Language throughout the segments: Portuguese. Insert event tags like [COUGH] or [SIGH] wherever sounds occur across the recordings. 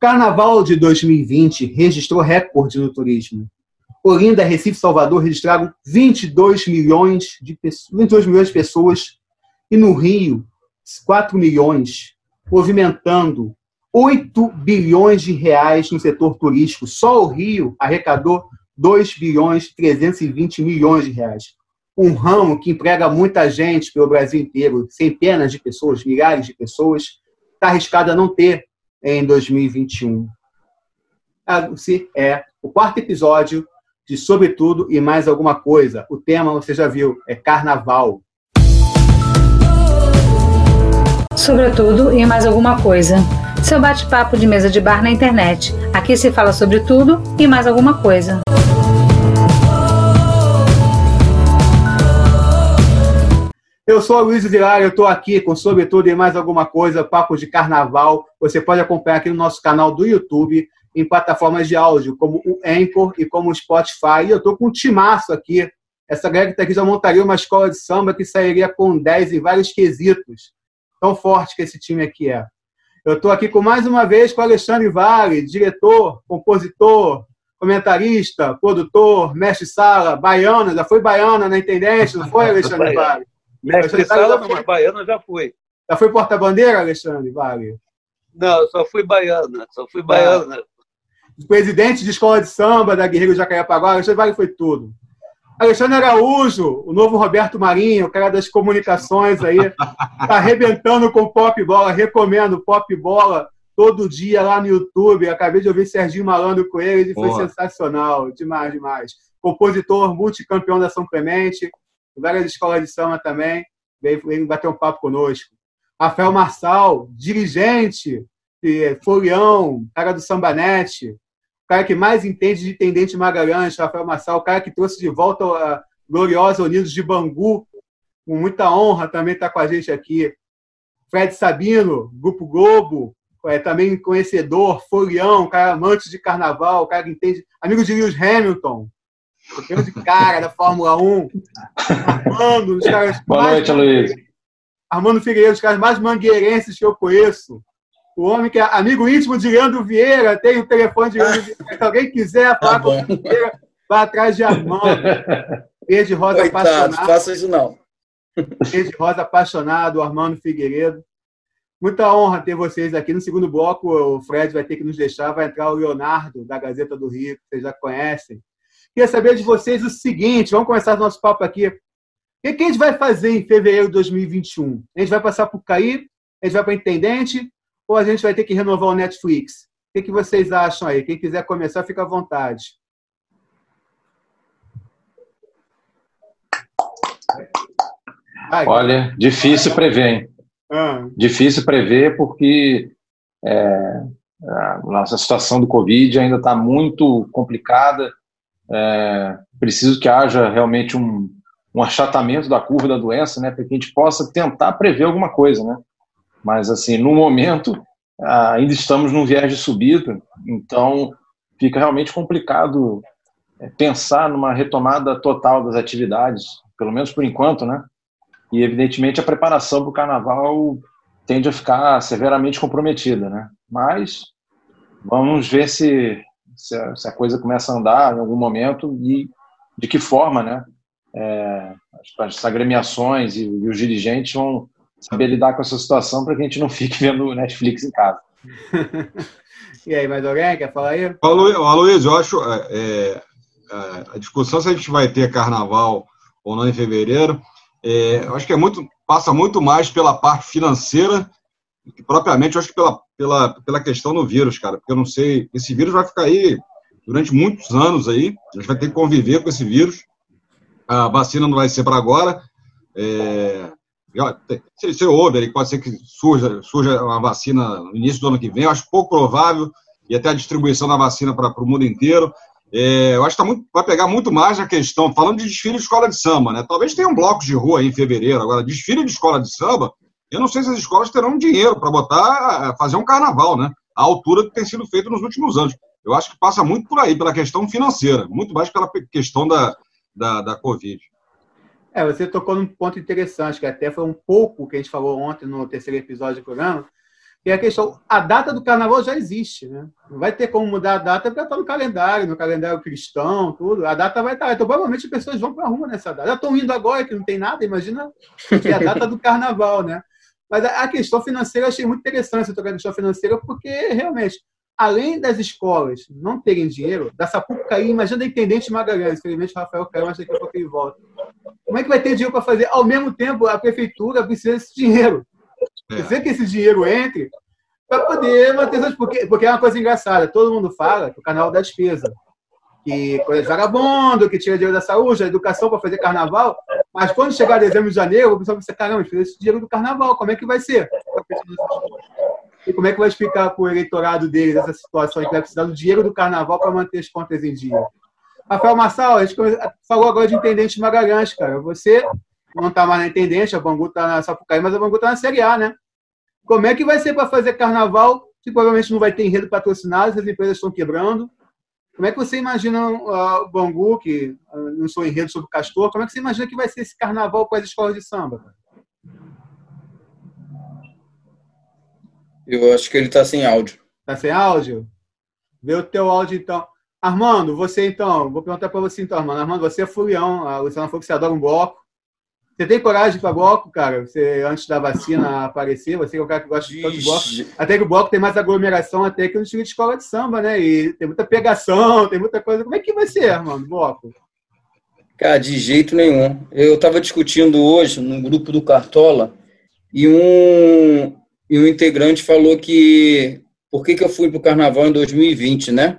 Carnaval de 2020 registrou recorde no turismo. Olinda, Recife e Salvador registraram 22 milhões, de, 22 milhões de pessoas e no Rio, 4 milhões, movimentando 8 bilhões de reais no setor turístico. Só o Rio arrecadou 2 bilhões 320 milhões de reais. Um ramo que emprega muita gente pelo Brasil inteiro, centenas de pessoas, milhares de pessoas, está arriscado a não ter em 2021. Esse é o quarto episódio de Sobretudo e Mais Alguma Coisa. O tema, você já viu, é Carnaval. Sobretudo e mais alguma coisa. Seu bate-papo de mesa de bar na internet. Aqui se fala sobre tudo e mais alguma coisa. Eu sou o Luiz Vilar, eu estou aqui com Sobretudo e mais alguma coisa, papo de carnaval. Você pode acompanhar aqui no nosso canal do YouTube, em plataformas de áudio, como o Anchor e como o Spotify. E eu estou com um timaço aqui. Essa galera que está aqui já montaria uma escola de samba que sairia com 10 em vários quesitos. Tão forte que esse time aqui é. Eu estou aqui com mais uma vez com Alexandre Vale, diretor, compositor, comentarista, produtor, mestre sala, baiana, já foi baiana na intendente, não foi, [LAUGHS] Alexandre Vale? Mestre Sala, foi baiana, já fui. Já foi porta-bandeira, Alexandre Vale? Não, só fui baiana, só fui baiana. Ah. Presidente de escola de samba da Guerreiro Jacarepaguá, Alexandre Vale foi tudo. Alexandre Araújo, o novo Roberto Marinho, o cara das comunicações aí, tá arrebentando com Pop Bola, recomendo Pop Bola todo dia lá no YouTube. Acabei de ouvir Serginho Malandro com ele e foi sensacional, demais, demais. Compositor, multicampeão da São Clemente, várias escolas de samba também, veio, veio bater um papo conosco. Rafael Marçal, dirigente, folião, cara do Sambanete, o cara que mais entende de Tendente Magalhães, Rafael Marçal, o cara que trouxe de volta a gloriosa Unidos de Bangu, com muita honra também está com a gente aqui. Fred Sabino, Grupo Globo, é, também conhecedor, folião, cara amante de carnaval, cara que entende, amigo de Lewis Hamilton, de cara da Fórmula 1. Armando, os caras Boa noite, Luiz. Armando Figueiredo, os caras mais mangueirenses que eu conheço. O homem que é amigo íntimo de Leandro Vieira, tem o telefone de Leandro Vieira. Se alguém quiser falar tá com o Vieira, vá atrás de Armando. Verde Rosa Coitado, apaixonado. faça isso não. Verde Rosa apaixonado, Armando Figueiredo. Muita honra ter vocês aqui. No segundo bloco, o Fred vai ter que nos deixar. Vai entrar o Leonardo, da Gazeta do Rio, que vocês já conhecem. Queria saber de vocês o seguinte: vamos começar o nosso papo aqui. O que a gente vai fazer em fevereiro de 2021? A gente vai passar por cair? A gente vai para Intendente? Ou a gente vai ter que renovar o Netflix? O que vocês acham aí? Quem quiser começar, fica à vontade. Olha, difícil prever, hein? Ah. Difícil prever porque é, a nossa situação do Covid ainda está muito complicada é, preciso que haja realmente um, um achatamento da curva da doença, né, para que a gente possa tentar prever alguma coisa, né? Mas assim, no momento ainda estamos num viés de subida, então fica realmente complicado é, pensar numa retomada total das atividades, pelo menos por enquanto, né? E evidentemente a preparação para o carnaval tende a ficar severamente comprometida, né? Mas vamos ver se se a, se a, coisa começa a andar em algum momento e de que forma, né? É, as, as agremiações e, e, os dirigentes vão saber lidar com essa situação para que a gente não fique [LAUGHS] vendo Netflix em casa. [LAUGHS] e aí, mais alguém quer falar aí? Aloysio, eu acho é, é, a discussão se a gente vai ter carnaval ou não em fevereiro, é, eu acho que é muito, passa muito mais pela parte financeira propriamente, eu acho que pela, pela, pela questão do vírus, cara, porque eu não sei, esse vírus vai ficar aí durante muitos anos aí, a gente vai ter que conviver com esse vírus, a vacina não vai ser para agora, é, você, você ouve pode ser que surja, surja uma vacina no início do ano que vem, eu acho pouco provável, e até a distribuição da vacina para o mundo inteiro, é, eu acho que tá muito, vai pegar muito mais a questão, falando de desfile de escola de samba, né? Talvez tenha um bloco de rua aí em fevereiro, agora, desfile de escola de samba, eu não sei se as escolas terão dinheiro para botar, eh, fazer um carnaval, né? À altura que tem sido feito nos últimos anos. Eu acho que passa muito por aí, pela questão financeira, muito mais pela questão da, da, da Covid. É, você tocou num ponto interessante, que até foi um pouco que a gente falou ontem no terceiro episódio do programa, que é a questão, a data do carnaval já existe, né? Não vai ter como mudar a data porque está no calendário, no calendário cristão, tudo. A data vai estar. Tá, então, provavelmente, as pessoas vão para a rua nessa data. Já estão indo agora, que não tem nada, imagina que é a data do carnaval, né? Mas a questão financeira eu achei muito interessante a questão financeira, porque realmente, além das escolas não terem dinheiro, da Sapucaí, imagina a intendente Magalhães, infelizmente o Rafael caiu, mas daqui a pouco ele volta. Como é que vai ter dinheiro para fazer? Ao mesmo tempo, a prefeitura precisa desse dinheiro. É. Precisa que esse dinheiro entre para poder manter essas. Porque, porque é uma coisa engraçada. Todo mundo fala que o canal da despesa. Que coisa de vagabundo, que tira dinheiro da saúde, da educação para fazer carnaval. Mas quando chegar dezembro e janeiro, o pessoal vai pensar: caramba, fez esse dinheiro do carnaval, como é que vai ser? E como é que vai explicar para o eleitorado deles essa situação que vai precisar do dinheiro do carnaval para manter as contas em dia? Rafael Massal, a gente falou agora de intendente Magalhães, cara. Você não está mais na intendente, a Bangu está na Sapucaí, mas a Bangu está na Série A, né? Como é que vai ser para fazer carnaval se provavelmente não vai ter enredo patrocinado, as empresas estão quebrando? Como é que você imagina uh, o Bangu, que uh, não sou enredo sobre o Castor, como é que você imagina que vai ser esse carnaval com as escolas de samba? Eu acho que ele está sem áudio. Está sem áudio? Vê o teu áudio, então. Armando, você então, vou perguntar para você então, Armando. Armando, você é fulião, a Luciana falou que você adora um bloco. Você tem coragem para bloco, cara? Você, antes da vacina aparecer, você é o cara que gosta de de bloco. Até que o bloco tem mais aglomeração até que no estilo de escola de samba, né? E tem muita pegação, tem muita coisa. Como é que vai ser, mano, bloco? Cara, de jeito nenhum. Eu estava discutindo hoje no grupo do Cartola e um, e um integrante falou que por que, que eu fui para o carnaval em 2020, né?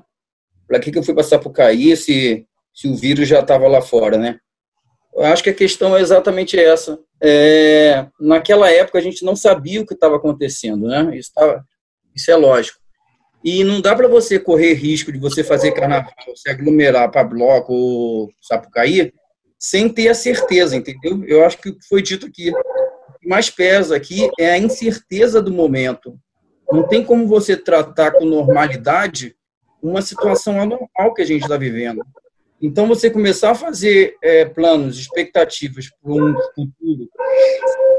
Para que, que eu fui passar por cair se, se o vírus já estava lá fora, né? Eu acho que a questão é exatamente essa. É, naquela época a gente não sabia o que estava acontecendo, né? Isso, tá, isso é lógico. E não dá para você correr risco de você fazer carnaval, se aglomerar para bloco ou Sapucaí, sem ter a certeza, entendeu? Eu acho que que foi dito aqui, o que mais pesa aqui é a incerteza do momento. Não tem como você tratar com normalidade uma situação anormal que a gente está vivendo. Então, você começar a fazer é, planos, expectativas para um futuro,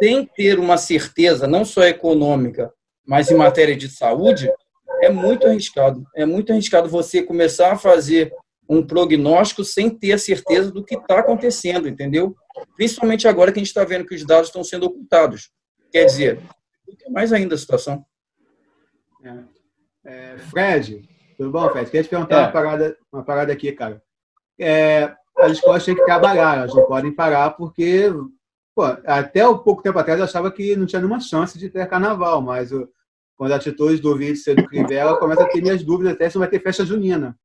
sem ter uma certeza, não só econômica, mas em matéria de saúde, é muito arriscado. É muito arriscado você começar a fazer um prognóstico sem ter a certeza do que está acontecendo, entendeu? Principalmente agora que a gente está vendo que os dados estão sendo ocultados. Quer dizer, mais ainda a situação. É. É, Fred, tudo bom, Fred? Queria te perguntar é. uma, parada, uma parada aqui, cara é, as escolas têm que trabalhar, elas não podem parar, porque pô, até um pouco tempo atrás eu achava que não tinha nenhuma chance de ter carnaval, mas o, quando a atitude do vídeo do Crivella, começa a ter minhas dúvidas até se vai ter festa junina.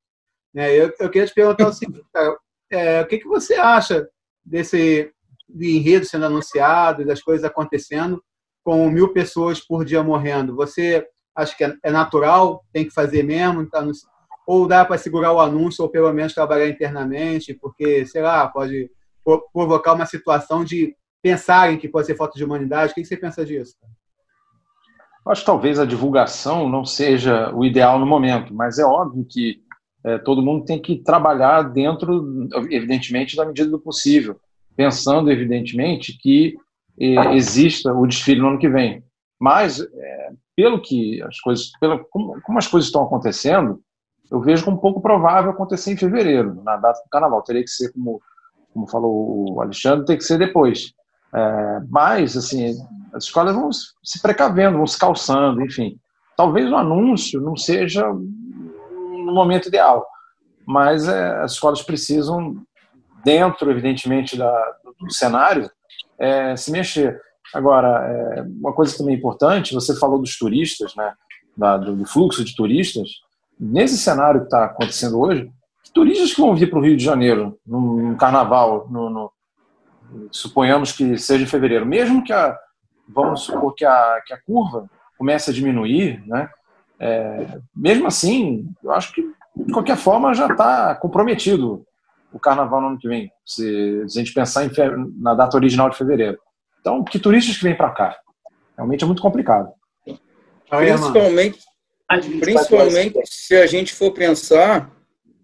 É, eu, eu queria te perguntar o seguinte, cara, é, o que, que você acha desse de enredo sendo anunciado, das coisas acontecendo, com mil pessoas por dia morrendo? Você acha que é, é natural, tem que fazer mesmo, tá ou dá para segurar o anúncio ou pelo menos trabalhar internamente, porque, sei lá, pode provocar uma situação de pensarem que pode ser falta de humanidade. O que você pensa disso? Acho que talvez a divulgação não seja o ideal no momento, mas é óbvio que é, todo mundo tem que trabalhar dentro, evidentemente, da medida do possível, pensando, evidentemente, que é, exista o desfile no ano que vem. Mas, é, pelo que as coisas, pelo, como, como as coisas estão acontecendo, eu vejo como pouco provável acontecer em fevereiro, na data do carnaval. Teria que ser, como, como falou o Alexandre, tem que ser depois. É, mas, assim, as escolas vão se precavendo, vão se calçando, enfim. Talvez o anúncio não seja no momento ideal, mas é, as escolas precisam, dentro, evidentemente, da, do cenário, é, se mexer. Agora, é, uma coisa também importante, você falou dos turistas, né, da, do fluxo de turistas, nesse cenário que está acontecendo hoje, turistas que vão vir para o Rio de Janeiro, num carnaval, no, no, suponhamos que seja em fevereiro, mesmo que a, vamos supor que a, que a curva comece a diminuir, né? É, mesmo assim, eu acho que de qualquer forma já está comprometido o carnaval no ano que vem, se, se a gente pensar na data original de fevereiro. Então, que turistas que vêm para cá? Realmente é muito complicado. Principalmente, Principalmente se a gente for pensar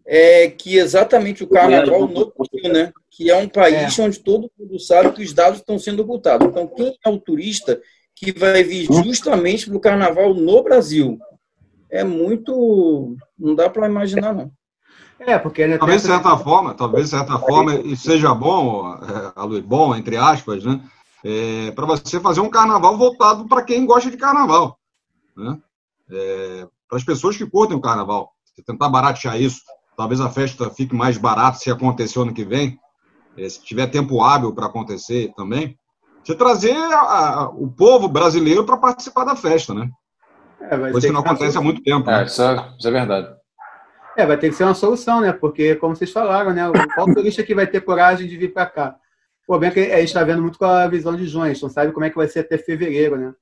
é que exatamente o carnaval no Brasil, né? Que é um país é. onde todo mundo sabe que os dados estão sendo ocultados. Então, quem é o turista que vai vir justamente para o carnaval no Brasil. É muito. Não dá para imaginar, não. É, porque ele é talvez de certa forma, talvez de certa forma, e seja bom, é, bom, entre aspas, né? É, para você fazer um carnaval voltado para quem gosta de carnaval. Né? É, para as pessoas que curtem o carnaval. Você tentar baratear isso, talvez a festa fique mais barata se acontecer ano que vem, é, se tiver tempo hábil para acontecer também. Você trazer a, a, o povo brasileiro para participar da festa, né? É, Coisa que não acontece há muito tempo. Né? É, isso, é, isso é verdade. É, vai ter que ser uma solução, né? Porque, como vocês falaram, né? Qual turista que vai ter coragem de vir para cá? O problema é que a gente está vendo muito com a visão de junho, a gente não sabe como é que vai ser até fevereiro, né?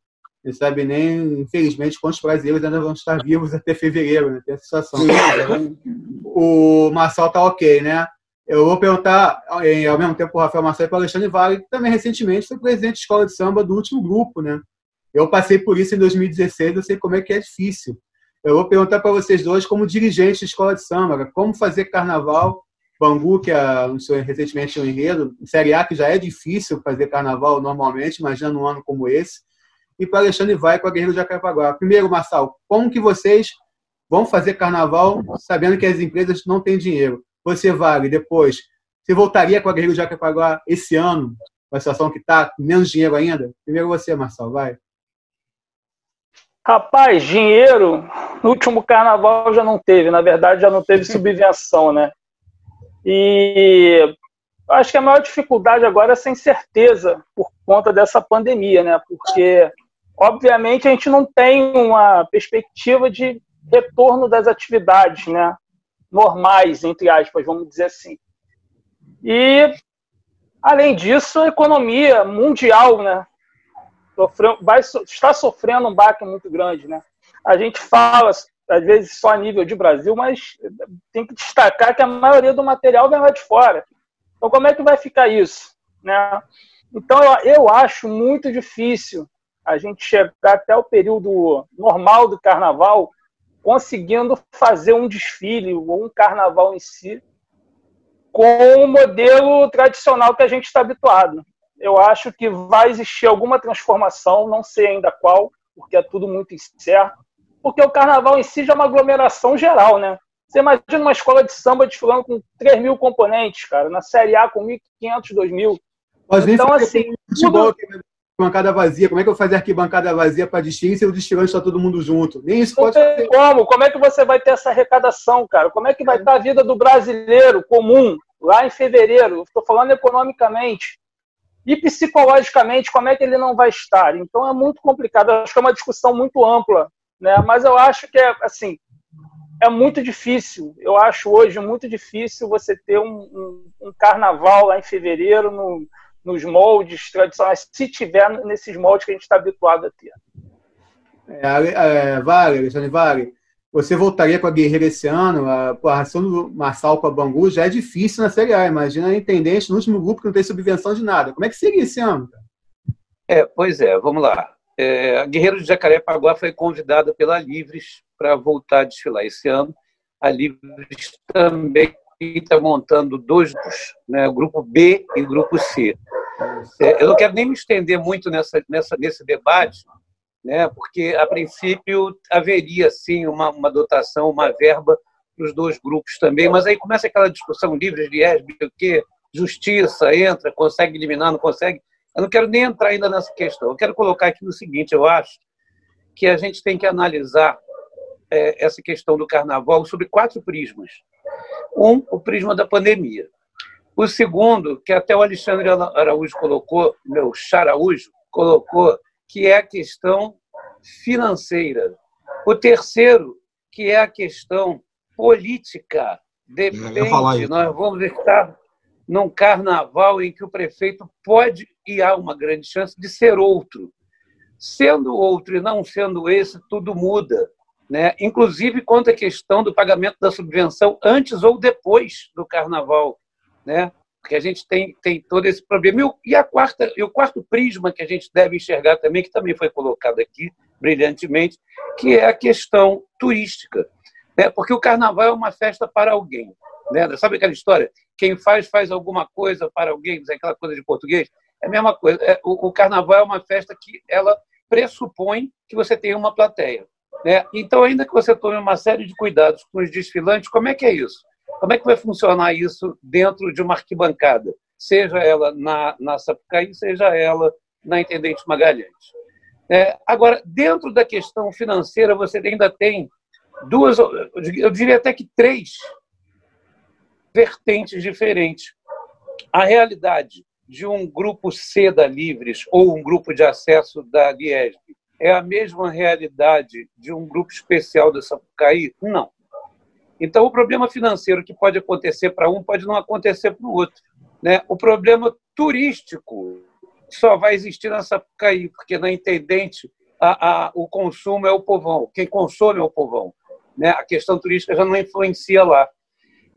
Não sabe nem, infelizmente, quantos brasileiros ainda vão estar vivos até fevereiro, né? Tem essa situação. o Marçal tá ok, né? Eu vou perguntar, ao mesmo tempo, o Rafael Marcelo e para o Alexandre Vale, que também recentemente foi presidente de escola de samba do último grupo, né? Eu passei por isso em 2016, eu sei como é que é difícil. Eu vou perguntar para vocês dois, como dirigentes de escola de samba, como fazer carnaval. Bangu, que anunciou recentemente um enredo, Série A, que já é difícil fazer carnaval normalmente, imagina num ano como esse. E para Alexandre Vai com a Guerreiro de Jacarepaguá. Primeiro, Marçal, como que vocês vão fazer carnaval sabendo que as empresas não têm dinheiro? Você, Vale, depois, você voltaria com a Guerreiro de Jacarepaguá esse ano, com a situação que está, menos dinheiro ainda? Primeiro você, Marçal, vai. Rapaz, dinheiro, no último carnaval já não teve, na verdade já não teve [LAUGHS] subvenção, né? E acho que a maior dificuldade agora é sem certeza por conta dessa pandemia, né? Porque, obviamente, a gente não tem uma perspectiva de retorno das atividades, né? Normais, entre aspas, vamos dizer assim. E, além disso, a economia mundial, né? sofreu, vai, está sofrendo um baque muito grande. Né? A gente fala, às vezes, só a nível de Brasil, mas tem que destacar que a maioria do material vem lá de fora. Então, como é que vai ficar isso? Né? Então, eu, eu acho muito difícil a gente chegar até o período normal do carnaval conseguindo fazer um desfile ou um carnaval em si com o modelo tradicional que a gente está habituado eu acho que vai existir alguma transformação, não sei ainda qual, porque é tudo muito incerto. Porque o carnaval em si já é uma aglomeração geral, né? Você imagina uma escola de samba desfilando com 3 mil componentes, cara, na Série A com 1.500, 2.000. Mas então, assim. Tudo... Bancada vazia, como é que eu vou fazer arquibancada vazia para desfile se o desfilante está todo mundo junto? Nem isso pode fazer. Como? Como é que você vai ter essa arrecadação, cara? Como é que vai estar a vida do brasileiro comum lá em fevereiro? Estou falando economicamente e psicologicamente como é que ele não vai estar. Então é muito complicado. Eu acho que é uma discussão muito ampla, né? Mas eu acho que é assim é muito difícil. Eu acho hoje muito difícil você ter um, um, um carnaval lá em fevereiro no, nos moldes tradicionais, se tiver nesses moldes que a gente está habituado a ter. É, é, vale, Alexandre Vale, você voltaria com a Guerreira esse ano? A, a ação do Marçal com a Bangu já é difícil na Série A. Imagina a Intendente no último grupo que não tem subvenção de nada. Como é que seria esse ano? É, pois é, vamos lá. É, a Guerreiro de Jacarepaguá foi convidada pela Livres para voltar a desfilar esse ano. A Livres também está montando dois grupos, né, o grupo B e o grupo C. É, eu não quero nem me estender muito nessa, nessa, nesse debate, né? porque, a princípio, haveria, sim, uma, uma dotação, uma verba para os dois grupos também, mas aí começa aquela discussão livre de ESB, o que justiça entra, consegue eliminar, não consegue. Eu não quero nem entrar ainda nessa questão. Eu quero colocar aqui o seguinte: eu acho que a gente tem que analisar é, essa questão do carnaval sobre quatro prismas. Um, o prisma da pandemia. O segundo, que até o Alexandre Araújo colocou, meu Charaújo, colocou, que é a questão financeira. O terceiro, que é a questão política. Depende, nós vamos estar num carnaval em que o prefeito pode, e há uma grande chance, de ser outro. Sendo outro e não sendo esse, tudo muda. Né? Inclusive quanto à questão do pagamento da subvenção antes ou depois do carnaval. Né? porque a gente tem, tem todo esse problema. E, a quarta, e o quarto prisma que a gente deve enxergar também, que também foi colocado aqui brilhantemente, que é a questão turística. Né? Porque o carnaval é uma festa para alguém. Né? Sabe aquela história? Quem faz, faz alguma coisa para alguém, aquela coisa de português. É a mesma coisa. É, o, carnaval é uma festa que ela pressupõe que você tem uma plateia. Né? Então, ainda que você tome uma série de cuidados com os desfilantes, como é que é isso? Como é que vai funcionar isso dentro de uma arquibancada? Seja ela na, na Sapucaí, seja ela na Intendente Magalhães. É, agora, dentro da questão financeira, você ainda tem duas, eu diria até que três vertentes diferentes. A realidade de um grupo C da Livres ou um grupo de acesso da Liesb é a mesma realidade de um grupo especial da Sapucaí? Não. Então, o problema financeiro que pode acontecer para um pode não acontecer para o outro. Né? O problema turístico só vai existir na Sapucaí, porque na Intendente a, a, o consumo é o povão, quem consome é o povão. Né? A questão turística já não influencia lá.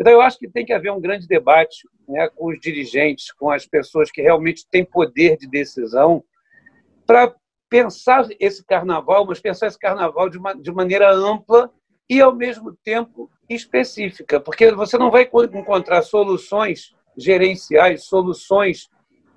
Então, eu acho que tem que haver um grande debate né, com os dirigentes, com as pessoas que realmente têm poder de decisão, para pensar esse carnaval, mas pensar esse carnaval de, uma, de maneira ampla e, ao mesmo tempo, específica, porque você não vai encontrar soluções gerenciais, soluções,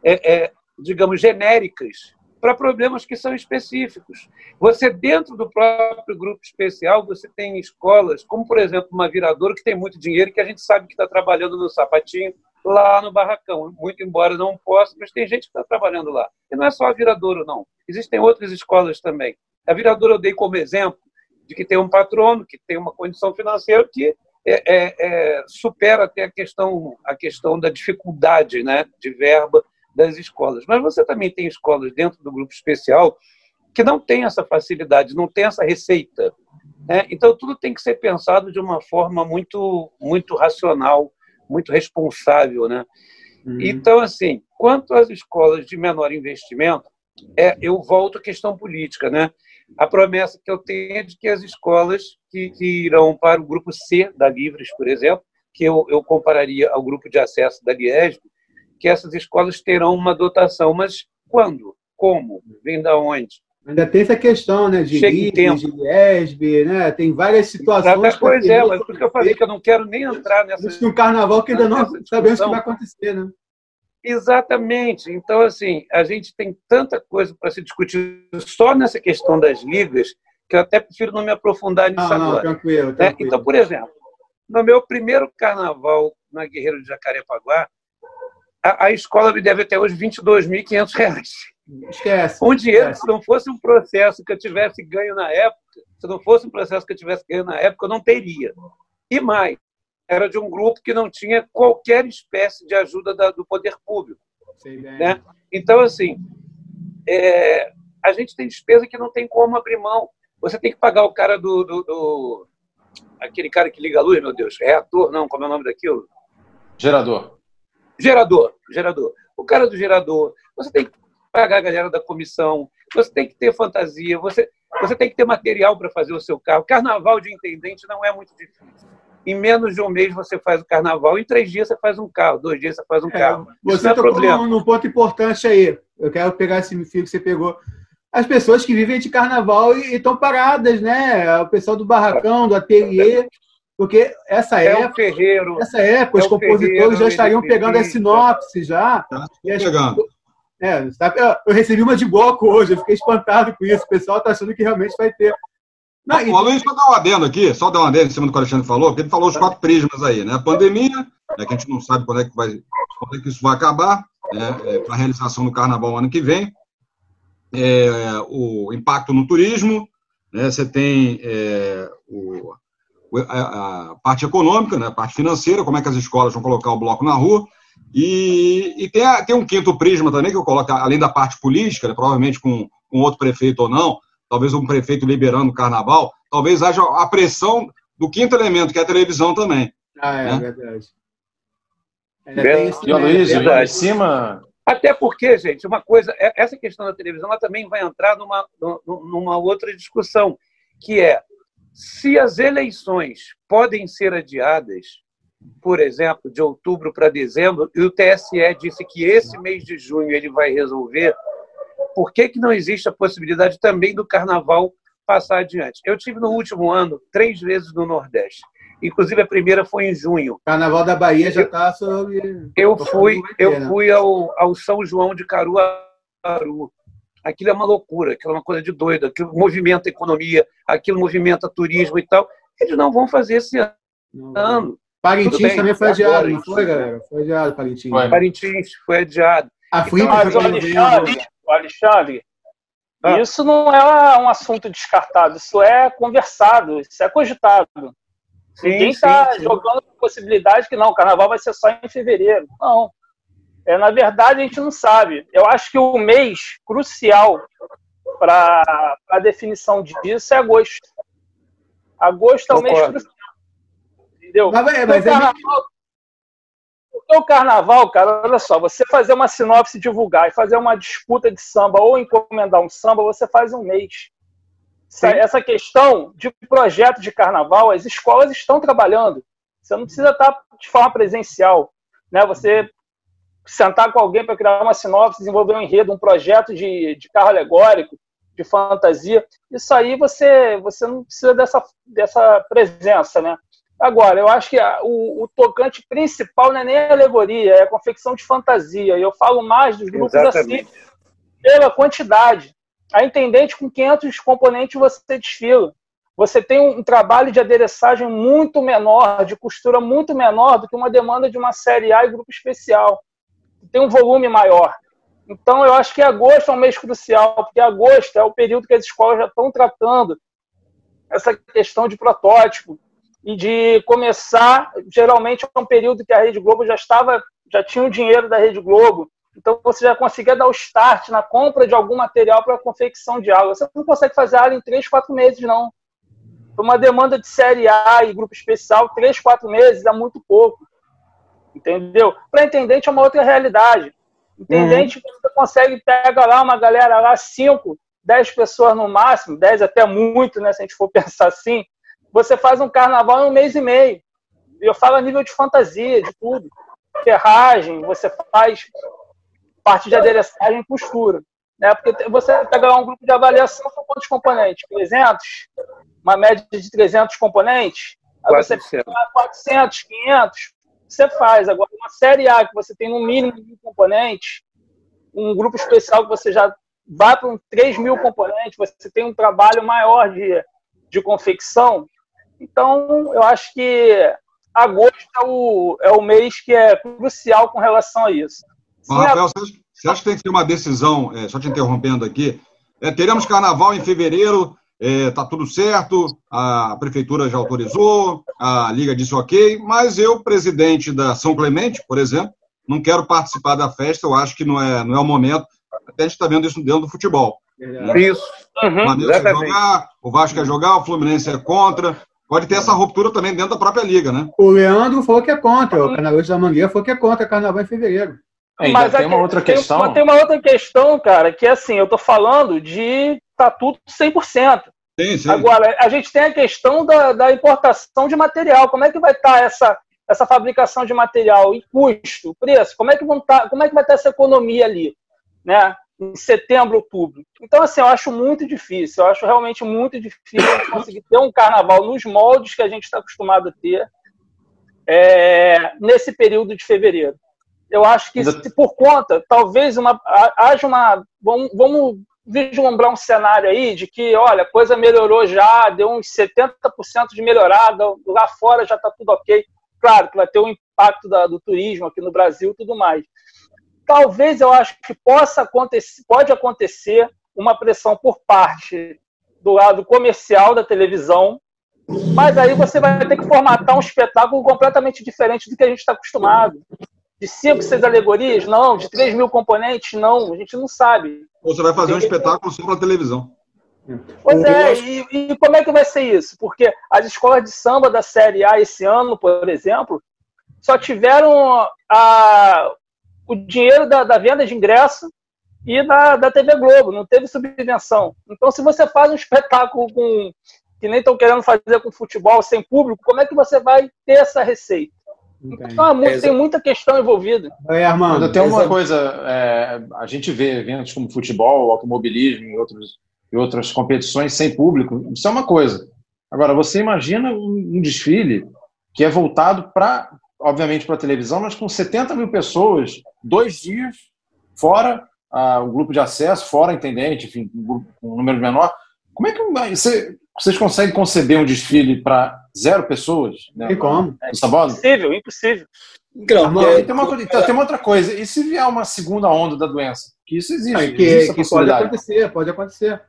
é, é, digamos, genéricas para problemas que são específicos. Você, dentro do próprio grupo especial, você tem escolas, como, por exemplo, uma viradora que tem muito dinheiro que a gente sabe que está trabalhando no sapatinho lá no barracão. Muito embora não possa, mas tem gente que está trabalhando lá. E não é só a viradora, não. Existem outras escolas também. A viradora eu dei como exemplo de que tem um patrono, que tem uma condição financeira que é, é, é, supera até a questão, a questão da dificuldade né, de verba das escolas. Mas você também tem escolas dentro do grupo especial que não tem essa facilidade, não tem essa receita. Né? Então, tudo tem que ser pensado de uma forma muito, muito racional, muito responsável. Né? Uhum. Então, assim, quanto às escolas de menor investimento, é, eu volto à questão política. Né? A promessa que eu tenho é de que as escolas que, que irão para o grupo C da Livres, por exemplo, que eu, eu compararia ao grupo de acesso da Liesb, que essas escolas terão uma dotação. Mas quando? Como? Vem da onde? Ainda tem essa questão, né? De LIB, de IESB, né? Tem várias situações. Pois é, mas por isso que eu falei que eu não quero nem entrar nessa. Isso um carnaval que ainda não sabemos o que vai acontecer, né? Exatamente. Então, assim, a gente tem tanta coisa para se discutir só nessa questão das ligas que eu até prefiro não me aprofundar nisso não, agora. Não, tranquilo, né? tranquilo. Então, por exemplo, no meu primeiro carnaval na Guerreiro de Jacarepaguá, a, a escola me deve até hoje 22.500 reais. Esquece. Um dinheiro, esquece. se não fosse um processo que eu tivesse ganho na época, se não fosse um processo que eu tivesse ganho na época, eu não teria. E mais, era de um grupo que não tinha qualquer espécie de ajuda da, do poder público. Né? Então, assim, é, a gente tem despesa que não tem como abrir mão. Você tem que pagar o cara do, do, do aquele cara que liga a luz, meu Deus, reator, não, como é o nome daquilo? Gerador. Gerador, gerador. O cara do gerador, você tem que pagar a galera da comissão, você tem que ter fantasia, você, você tem que ter material para fazer o seu carro. Carnaval de intendente não é muito difícil. Em menos de um mês você faz o carnaval, em três dias você faz um carro, dois dias você faz um é, carro. Você é problema. num ponto importante aí. Eu quero pegar esse fio que você pegou. As pessoas que vivem de carnaval e estão paradas, né? O pessoal do barracão, do ateliê. Porque essa é época, ferreiro, essa época, é os compositores ferreiro, já estariam pegando a sinopse já. Tá pegando. É, eu recebi uma de bloco hoje, eu fiquei espantado com isso. O pessoal está achando que realmente vai ter. Não, e... Luiz só dar um adendo aqui, só dar um adendo em cima do que o Alexandre falou, porque ele falou os quatro prismas aí, né? A pandemia, né, que a gente não sabe quando é que, vai, quando é que isso vai acabar, né, é, para a realização do carnaval ano que vem. É, o impacto no turismo, né, você tem é, o, a, a, parte econômica, né, a parte financeira, como é que as escolas vão colocar o bloco na rua, e, e tem, a, tem, um quinto prisma também que eu coloco, além da parte política, né, provavelmente com, com outro prefeito ou não, talvez um prefeito liberando o carnaval, talvez haja a pressão do quinto elemento, que é a televisão também. Ah, é, né? verdade. É, verdade. em cima. Até porque, gente, uma coisa, é, essa questão da televisão ela também vai entrar numa, numa outra discussão, que é se as eleições podem ser adiadas, por exemplo, de outubro para dezembro, e o TSE disse que esse mês de junho ele vai resolver, por que, que não existe a possibilidade também do carnaval passar adiante? Eu tive no último ano três vezes no Nordeste. Inclusive a primeira foi em junho. Carnaval da Bahia já está sobre. Eu fui, eu né? fui ao, ao São João de Caruaru. aquilo é uma loucura, aquilo é uma coisa de doido, aquilo movimenta a economia, aquilo movimenta turismo e tal. Eles não vão fazer esse ano. Parintins também foi adiado, não foi, galera? Foi adiado, Parintins. Foi. Parintins foi adiado. A então, mas o Alexandre, o Alexandre ah. isso não é um assunto descartado, isso é conversado, isso é cogitado. Sim, Ninguém está jogando a possibilidade que não, o carnaval vai ser só em fevereiro. Não. É, na verdade, a gente não sabe. Eu acho que o mês crucial para a definição disso é agosto. Agosto é o mês crucial. Entendeu? Mas, mas, mas o, carnaval, é... o carnaval, cara, olha só, você fazer uma sinopse divulgar e fazer uma disputa de samba ou encomendar um samba, você faz um mês. Sim. Essa questão de projeto de carnaval, as escolas estão trabalhando. Você não precisa estar de forma presencial. Né? Você sentar com alguém para criar uma sinopse, desenvolver um enredo, um projeto de, de carro alegórico, de fantasia. Isso aí você, você não precisa dessa, dessa presença, né? Agora, eu acho que a, o, o, tocante principal não é nem a alegoria, é a confecção de fantasia. E eu falo mais dos grupos assim, Exatamente. assim, pela quantidade. A intendente com 500 componentes você desfila. Você tem um trabalho de adereçagem muito menor, de costura muito menor do que uma demanda de uma série A e grupo especial tem um volume maior. Então, eu acho que agosto é um mês crucial, porque agosto é o período que as escolas já estão tratando essa questão de protótipo e de começar. Geralmente é um período que a Rede Globo já estava, já tinha o dinheiro da Rede Globo, então você já conseguia dar o start na compra de algum material para a confecção de aula. Você não consegue fazer aula em três, quatro meses, não. Uma demanda de série A e grupo especial, três, quatro meses é muito pouco entendeu? Para intendente é uma outra realidade. Intendente, uhum. você consegue pegar lá uma galera lá, 5, 10 pessoas no máximo, 10 até muito, né, se a gente for [LAUGHS] pensar assim, você faz um carnaval em um mês e meio. Eu falo a nível de fantasia, de tudo. Ferragem, você faz parte de adereçagem e costura. Né? Porque você pega um grupo de avaliação com quantos componentes? 300? Uma média de 300 componentes? Aí você pega 400, 500, você faz. Agora, uma série A que você tem no mínimo mil componentes, um grupo especial que você já vai para um 3 mil componentes, você tem um trabalho maior de, de confecção. Então, eu acho que agosto é o, é o mês que é crucial com relação a isso. Bom, Rafael, você acha, você acha, que tem que ser uma decisão, é, só te interrompendo aqui, é, teremos carnaval em fevereiro, está é, tudo certo, a prefeitura já autorizou, a liga disse ok, mas eu, presidente da São Clemente, por exemplo, não quero participar da festa, eu acho que não é, não é o momento, até a gente está vendo isso dentro do futebol. Né? Isso. Uhum, o quer jogar, o Vasco quer jogar, o Fluminense é contra, pode ter essa ruptura também dentro da própria liga, né? O Leandro falou que é contra, o Carnaval da Mangueira falou que é contra Carnaval em fevereiro. Mas tem uma outra tem, questão. Tem uma outra questão, cara, que é assim, eu tô falando de tá tudo 100%. Sim, sim. Agora, a gente tem a questão da, da importação de material. Como é que vai estar tá essa, essa fabricação de material em custo, preço? Como é que, vão tá, como é que vai estar tá essa economia ali, né? Em setembro, outubro. Então, assim, eu acho muito difícil. Eu acho realmente muito difícil conseguir ter um carnaval nos moldes que a gente está acostumado a ter é, nesse período de fevereiro. Eu acho que, se por conta, talvez uma, haja uma. Vamos, vamos vislumbrar um cenário aí de que, olha, a coisa melhorou já, deu uns 70% de melhorada, lá fora já está tudo ok. Claro que vai ter um impacto da, do turismo aqui no Brasil e tudo mais. Talvez eu acho que possa acontecer, pode acontecer uma pressão por parte do lado comercial da televisão, mas aí você vai ter que formatar um espetáculo completamente diferente do que a gente está acostumado de cinco, seis alegorias? Não. De três mil componentes? Não. A gente não sabe. Ou você vai fazer um espetáculo só para televisão. Pois é, e, e, como é que vai ser isso? Porque as escolas de samba da Série A esse ano, por exemplo, só tiveram a, o dinheiro da, da venda de ingresso e da, da TV Globo, não teve subvenção. Então, se você faz um espetáculo com que nem estão querendo fazer com futebol sem público, como é que você vai ter essa receita? Então, tem muita questão envolvida. É, Armando. Tem uma coisa, é, a gente vê eventos como futebol, automobilismo e, outros, e outras competições sem público, isso é uma coisa. Agora, você imagina um, um desfile que é voltado para, obviamente, para a televisão, mas com 70 mil pessoas, dois dias, fora ah, o grupo de acesso, fora intendente, enfim, um, grupo, um número menor. Como é que você, vocês conseguem conceber um desfile para zero pessoas? Né, e como? É impossível, impossível. Então, tem, tem, uma, então, tem uma outra coisa. E se vier uma segunda onda da doença? Que isso existe. Ah, que, existe que pode acontecer, pode acontecer.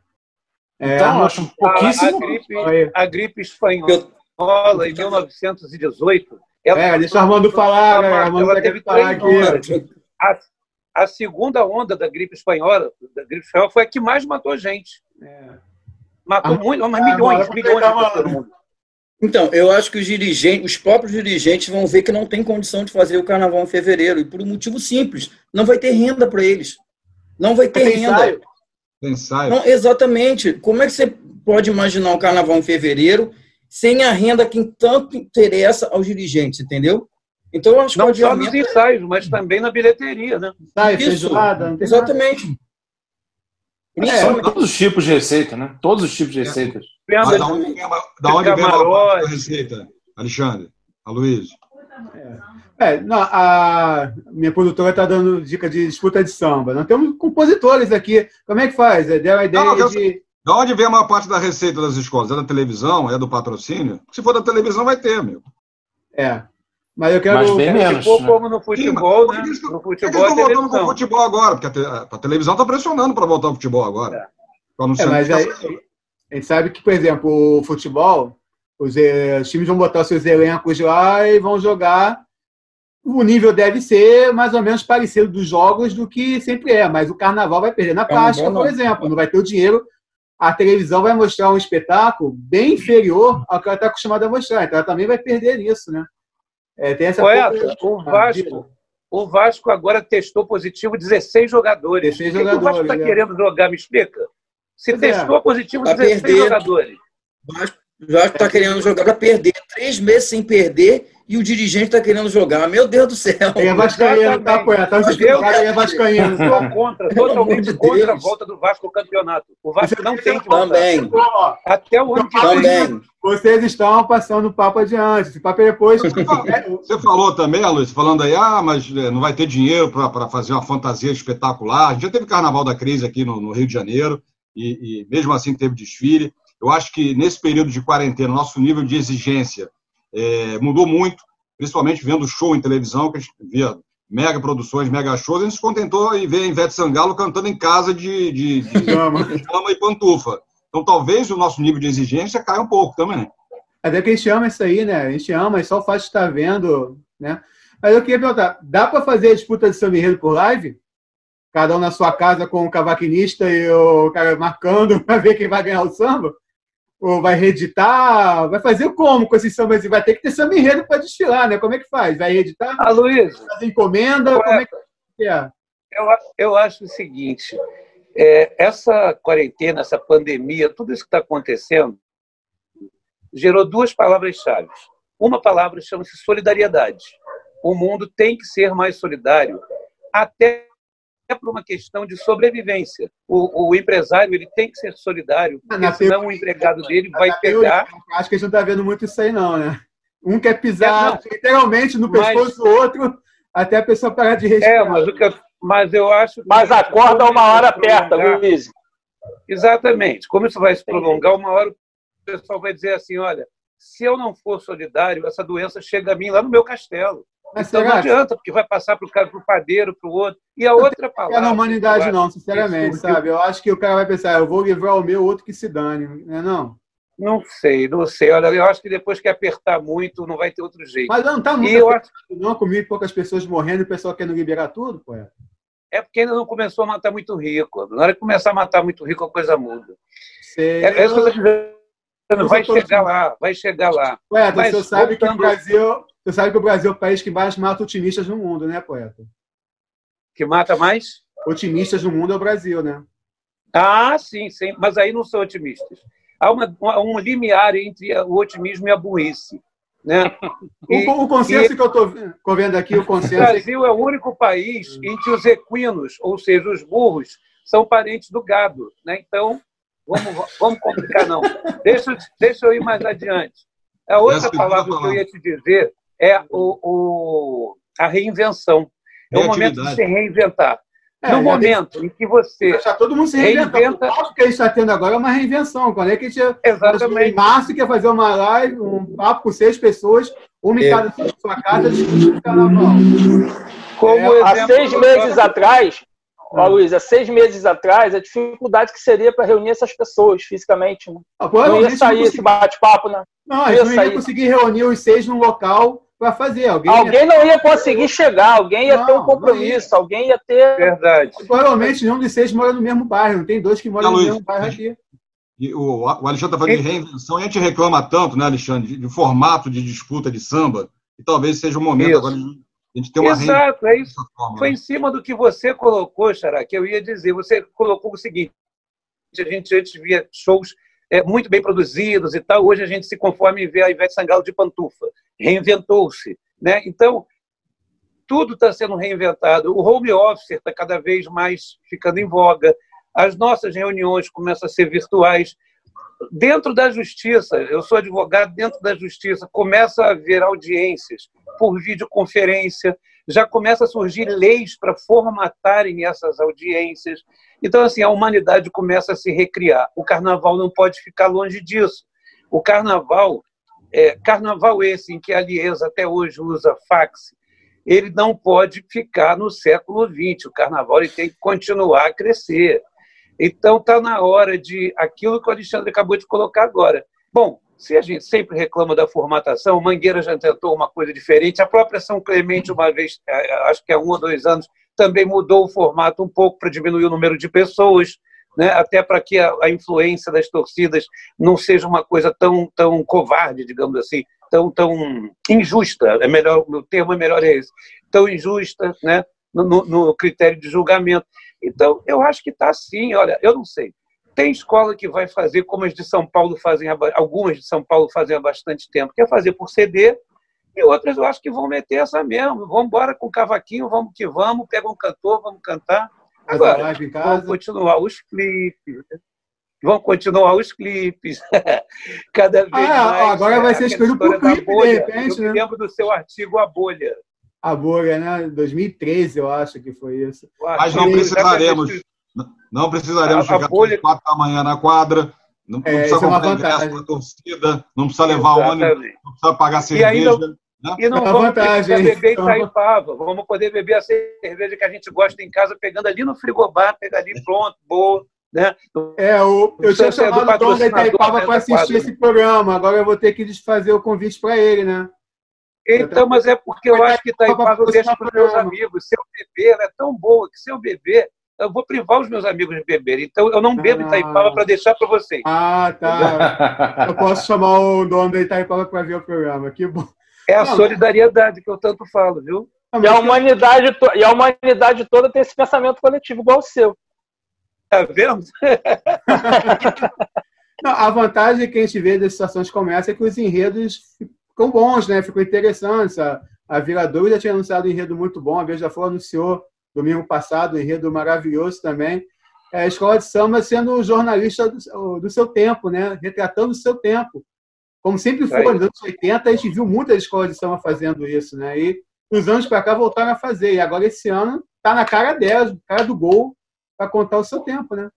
É, então, eu acho pouquíssimo. A, a, gripe, a gripe espanhola em 1918. Ela, é, deixa o Armando falar, ela, Armando ela teve falar aqui. A, a, segunda onda da gripe espanhola, da gripe espanhola foi a que mais matou gente. É. Matou muito, mas milhões, milhões de pessoas Então, eu acho que os dirigentes, os próprios dirigentes vão ver que não tem condição de fazer o carnaval em fevereiro, e por um motivo simples, não vai ter renda para eles. Não vai ter renda. Ensaio. Ensaio. Não, exatamente. Como é que você pode imaginar o carnaval em fevereiro sem a renda que tanto interessa aos dirigentes, entendeu? Então, eu acho não que só nos ensaios, mas também na bilheteria, né? Ensaio, feijoada. Exatamente. É, todos os tipos de receita, né? Todos os tipos de receitas. Mas da onde vem, da onde vem a receita, Alexandre? A Luiz? É, não, a minha produtora está dando dica de disputa de samba. Nós temos compositores aqui. Como é que faz? É, deu a ideia não, não, de. Da onde vem a maior parte da receita das escolas? É da televisão? É do patrocínio? Se for da televisão, vai ter, meu. É. Mas eu quero. Mas bem menos. né? como no futebol, Sim, né? Eles, no futebol. Eles estão voltando com o futebol agora, porque a, a televisão está pressionando para voltar ao futebol agora. É. é mas aí, a gente sabe que, por exemplo, o futebol, os, eh, os times vão botar seus elencos lá e vão jogar. O nível deve ser mais ou menos parecido dos jogos do que sempre é, mas o carnaval vai perder na Páscoa, por exemplo. Não vai ter o dinheiro a televisão vai mostrar um espetáculo bem inferior ao que ela está acostumada a mostrar. Então ela também vai perder nisso, né? É, tem essa Poeta, o Vasco, o Vasco agora testou positivo 16 jogadores. 16 jogadores. O Vasco está é. querendo jogar? Me explica. Se pois é. testou é. positivo 16 perder. jogadores. O Vasco está querendo jogar para perder. Três meses sem perder e o dirigente está querendo jogar. Meu Deus do céu. É Vascaíno, tá, Poeta? Tá eu é Vascaíno. Estou contra, totalmente de contra a volta do Vasco ao campeonato. O Vasco não tem que voltar. Também. Até o ano que vem. Vocês estão passando o papo adiante. Esse papo é depois. Você falou também, Luiz, falando aí, ah, mas é, não vai ter dinheiro para fazer uma fantasia espetacular. A gente já teve Carnaval da Crise aqui no, no Rio de Janeiro, e, e mesmo assim teve desfile. Eu acho que nesse período de quarentena, nosso nível de exigência é, mudou muito, principalmente vendo show em televisão, que a gente via mega produções, mega shows, a gente se contentou em ver a Ivete Sangalo cantando em casa de, de, de, [LAUGHS] de e pantufa. Então, talvez o nosso nível de exigência caia um pouco também. Até que a gente ama isso aí, né? A gente ama, e só o fato de estar vendo, né? Mas eu queria perguntar, dá para fazer a disputa de samba enredo por live? Cada um na sua casa com o cavaquinista e o cara marcando [LAUGHS] para ver quem vai ganhar o samba? Ou vai reeditar? Vai fazer como com esses sambas? Vai ter que ter samba enredo para desfilar, né? Como é que faz? Vai reeditar? Ah, Luiz. Fazer encomenda? Como é que é? Eu, eu acho o seguinte: é, essa quarentena, essa pandemia, tudo isso que está acontecendo, gerou duas palavras-chave. Uma palavra chama-se solidariedade. O mundo tem que ser mais solidário, até é por uma questão de sobrevivência. O, o empresário ele tem que ser solidário, porque senão o empregado dele vai pegar. acho que a gente não está vendo muito isso aí, não, né? Um quer pisar é, literalmente no pescoço do outro até a pessoa parar de respirar. É, mas, o que eu, mas eu acho. Mas a corda uma hora aperta, Luiz. Exatamente. Como isso vai se prolongar, uma hora o pessoal vai dizer assim: olha, se eu não for solidário, essa doença chega a mim lá no meu castelo. Mas então não adianta, porque vai passar para o cara, para o padeiro, para o outro. E a outra palavra. Não é na humanidade, não, sinceramente, sabe? Eu acho que o cara vai pensar, eu vou livrar o meu, o outro que se dane, não é não? Não sei, não sei. Olha, eu acho que depois que apertar muito, não vai ter outro jeito. Mas não está muito acho... não comigo, poucas pessoas morrendo e o pessoal querendo liberar tudo, pô. É porque ainda não começou a matar muito rico. Na hora que começar a matar muito rico, a coisa muda. Sei. É, é isso que eu estou dizendo. Vai chegar lá, vai chegar lá. Ué, você sabe que no Brasil você sabe que o Brasil é o país que mais mata otimistas no mundo, né, poeta? Que mata mais? Otimistas no mundo é o Brasil, né? Ah, sim, sim. Mas aí não são otimistas. Há uma, um limiar entre o otimismo e a burrice. Né? E, [LAUGHS] o, o, consenso e, que eu estou vendo aqui, o [LAUGHS] consenso. O Brasil é o único país em que os equinos, ou seja, os burros, são parentes do gado. Né? Então, vamos, vamos complicar, não. Deixa, deixa eu ir mais adiante. A outra palavra que eu ia te dizer é o, o a reinvenção. É o momento de se reinventar. É, no momento tem... em que você. Está todo mundo se reinventa. O que a gente está tendo agora é uma reinvenção. Quando é que a gente. Exatamente. Em março quer fazer uma live, um papo com seis pessoas, uma em é. cada sua casa, discutindo carnaval. Como é, há seis meses atrás, Ó, Luiz, há seis meses atrás, a dificuldade que seria para reunir essas pessoas fisicamente. Né? Ah, não ia sair esse bate-papo, né? Não, a gente não ia conseguir reunir os seis num local para fazer. Alguém, alguém ia... não ia conseguir chegar, alguém ia não, ter um compromisso, alguém ia ter. Verdade. Provavelmente nenhum dos seis mora no mesmo bairro, não tem dois que moram não, no Luiz, mesmo bairro aqui. E o, o Alexandre está falando de reinvenção, e a gente reclama tanto, né, Alexandre, de, de, formato de disputa de samba, e talvez seja o momento isso. agora de a gente tem uma Exato, é isso. Forma, Foi né? em cima do que você colocou, Xará, que eu ia dizer. Você colocou o seguinte: a gente antes via shows é, muito bem produzidos e tal, hoje a gente se conforma em ver a Ivete Sangalo de pantufa. Reinventou-se. Né? Então, tudo está sendo reinventado. O home office está cada vez mais ficando em voga. As nossas reuniões começam a ser virtuais. Dentro da justiça, eu sou advogado, dentro da justiça, começa a haver audiências por videoconferência, já começa a surgir leis para formatarem essas audiências. Então, assim, a humanidade começa a se recriar. O carnaval não pode ficar longe disso. O carnaval, é, carnaval esse em que a Liesa até hoje usa fax, ele não pode ficar no século XX. O carnaval ele tem que continuar a crescer. Então, está na hora de aquilo que o Alexandre acabou de colocar agora. Bom, se a gente sempre reclama da formatação, Mangueira já tentou uma coisa diferente, a própria São Clemente, uma vez, é, é, acho que há um ou dois anos, também mudou o formato um pouco para diminuir o número de pessoas, né? até para que a, a, influência das torcidas não seja uma coisa tão, tão covarde, digamos assim, tão, tão injusta. É melhor, o termo é melhor é esse, tão injusta, né? no, no, no critério de julgamento. Então, eu acho que está assim. Olha, eu não sei. Tem escola que vai fazer como as de São Paulo fazem, algumas de São Paulo fazem há bastante tempo, que é fazer por CD, e outras eu acho que vão meter essa mesmo. Vamos embora com o cavaquinho, vamos que vamos, pega um cantor, vamos cantar. Agora, vamos continuar os clipes. Vão continuar os clipes. [LAUGHS] Cada vez ah, mais. Agora vai ser escolhido por clipe, bolha. de repente. Eu né? lembro do seu artigo A Bolha. A Bolha, né? 2013, eu acho que foi isso. Mas não precisaremos. Não precisaremos a, chegar às quatro da manhã na quadra. Não, é, precisa é comprar ingresso para a torcida, não precisa levar Exatamente. ônibus, não precisa pagar cerveja. E, ainda, né? e não é vamos vantagem, beber então... Itaipava, vamos poder beber a cerveja que a gente gosta em casa, pegando ali no frigobar, pegar ali pronto, boa. Né? É, o, eu tinha chamado o Tom da Itaipava para assistir quadra. esse programa, agora eu vou ter que desfazer o convite para ele, né? Então, mas é porque eu acho que Itaipava eu deixo para os meus amigos. Seu bebê ela é tão boa que seu bebê eu vou privar os meus amigos de beber. Então, eu não bebo ah. Itaipava para deixar para vocês. Ah, tá. [LAUGHS] eu posso chamar o dono da Itaipava para ver o programa. Que bom. É a não, solidariedade que eu tanto falo, viu? E a, humanidade to... e a humanidade toda tem esse pensamento coletivo igual o seu. Tá vendo? [LAUGHS] não, a vantagem que a gente vê das situações como essa é que os enredos ficam bons, né? Ficam interessantes. A, a Viradouro já tinha anunciado um enredo muito bom, a Beija-Flor anunciou domingo passado, um enredo maravilhoso também. É a escola de samba sendo jornalista do, do, seu tempo, né? retratando o seu tempo. Como sempre foi, nos anos 80, a gente viu muitas escolas de samba fazendo isso. Né? E nos anos para cá voltaram a fazer. E agora, esse ano, está na cara delas, cara do gol, para contar o seu tempo. Né?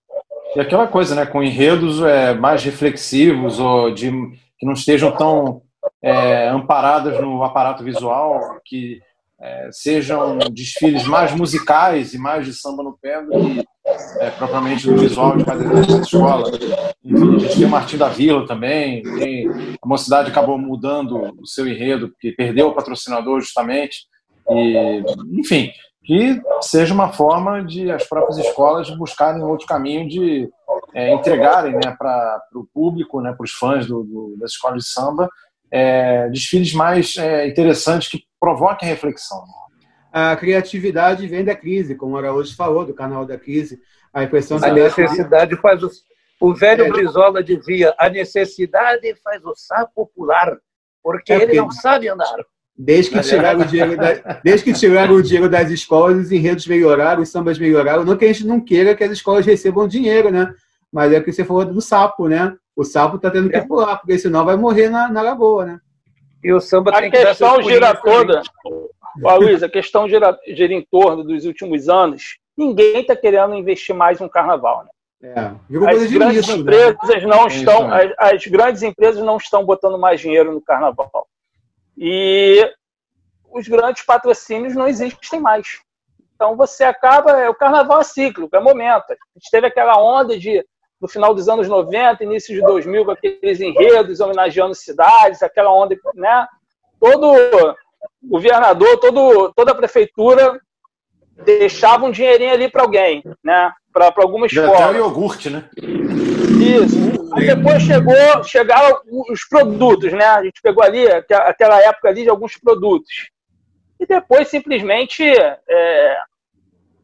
E aquela coisa, né? com enredos é, mais reflexivos, ou de, que não estejam tão é, amparadas no aparato visual, que é, sejam desfiles mais musicais e mais de samba no pé do que é, propriamente no visual de cada escola. Enfim, a gente tem o Martim da Vila também, tem, a mocidade acabou mudando o seu enredo, porque perdeu o patrocinador justamente. E, enfim, que seja uma forma de as próprias escolas buscarem outro caminho de é, entregarem né, para o público, né, para os fãs do, do, das escolas de samba, é, desfiles mais é, interessantes que provoquem reflexão. A criatividade vem da crise, como o Araújo falou, do canal da crise. A impressão a necessidade é... faz o, o velho é. Brizola dizia: a necessidade faz o sapo pular, porque, é porque ele não sabe andar. Desde que, tiraram o dinheiro da, desde que tiraram o dinheiro das escolas, os enredos melhoraram, os sambas melhoraram. Não que a gente não queira que as escolas recebam dinheiro, né? Mas é o que você falou do sapo, né? O sapo está tendo que é. pular, porque senão vai morrer na, na lagoa, né? E o samba a tem que questão gira toda, ó, Luiz, a questão gira, gira em torno dos últimos anos ninguém está querendo investir mais no carnaval. Né? É, as grandes né? empresas né? não é estão, as, as, grandes empresas não estão botando mais dinheiro no carnaval. E os grandes patrocínios não existem mais. Então você acaba, o carnaval é cíclico, é momento. A gente teve aquela onda de no final dos anos 90, início de 2000, com aqueles enredos homenageando cidades, aquela onda, né? Todo governador, todo, toda a prefeitura deixava um dinheirinho ali para alguém, né? Para alguma escola. Até o iogurte, né? Isso. Aí depois chegou, chegaram os produtos, né? A gente pegou ali, aquela época ali, de alguns produtos. E depois, simplesmente, é,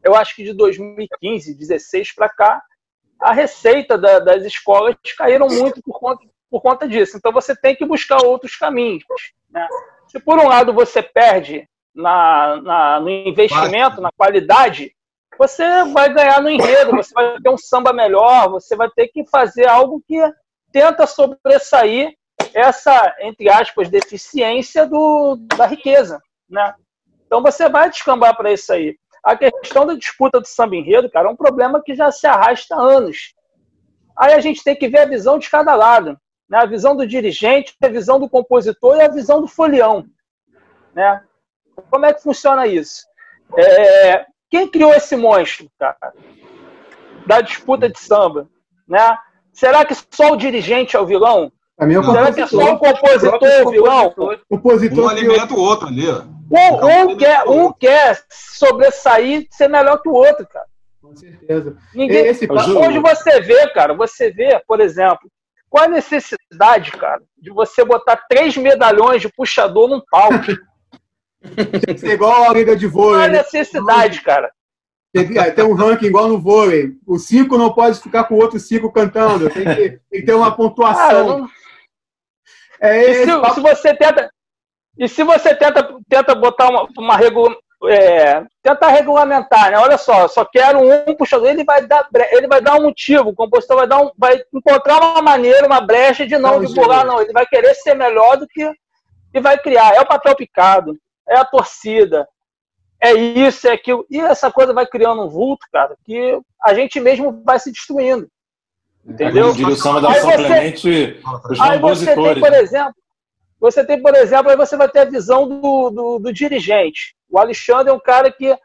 eu acho que de 2015, 16 para cá, a receita da, das escolas caíram muito por conta, por conta disso. Então, você tem que buscar outros caminhos. Né? Se, por um lado, você perde na, na, no investimento, na qualidade, você vai ganhar no enredo, você vai ter um samba melhor, você vai ter que fazer algo que tenta sobressair essa, entre aspas, deficiência do, da riqueza. Né? Então você vai descambar para isso aí. A questão da disputa do samba enredo, cara, é um problema que já se arrasta há anos. Aí a gente tem que ver a visão de cada lado. Né? A visão do dirigente, a visão do compositor e a visão do folião. Né? Como é que funciona isso? É, quem criou esse monstro, cara? Da disputa de samba, né? Será que só o dirigente é o vilão? É Será que só o compositor é o vilão? O compositor um alimenta o outro ali. Um, um, quer, um quer sobressair, ser melhor que o outro, cara. Com certeza. Ninguém... Esse... Hoje você vê, cara, você vê, por exemplo, qual a necessidade, cara, de você botar três medalhões de puxador num palco? [LAUGHS] Tem que ser igual a liga de vôlei. Qual a né? necessidade, cara? Tem, é, tem, um ranking igual no vôlei. O cinco não pode ficar com o outro cinco cantando. Tem que, tem que ter uma pontuação. Cara, não... é se, se, você tenta, e se você tenta, tenta botar uma, uma regula, é, tentar regulamentar, né? Olha só, só quero um puxador, ele vai dar, ele vai dar um motivo, o compositor vai dar um, vai encontrar uma maneira, uma brecha de não, não divulgar, não. Ele vai querer ser melhor do que e vai criar. É o papel picado é a torcida, é isso, é aquilo. E essa coisa vai criando um vulto, cara, que a gente mesmo vai se destruindo. Entendeu? Diria o samba da aí você, Clemente, os aí você tem, por exemplo, você tem, por exemplo, aí você vai ter a visão do, do, do dirigente. O Alexandre é um cara que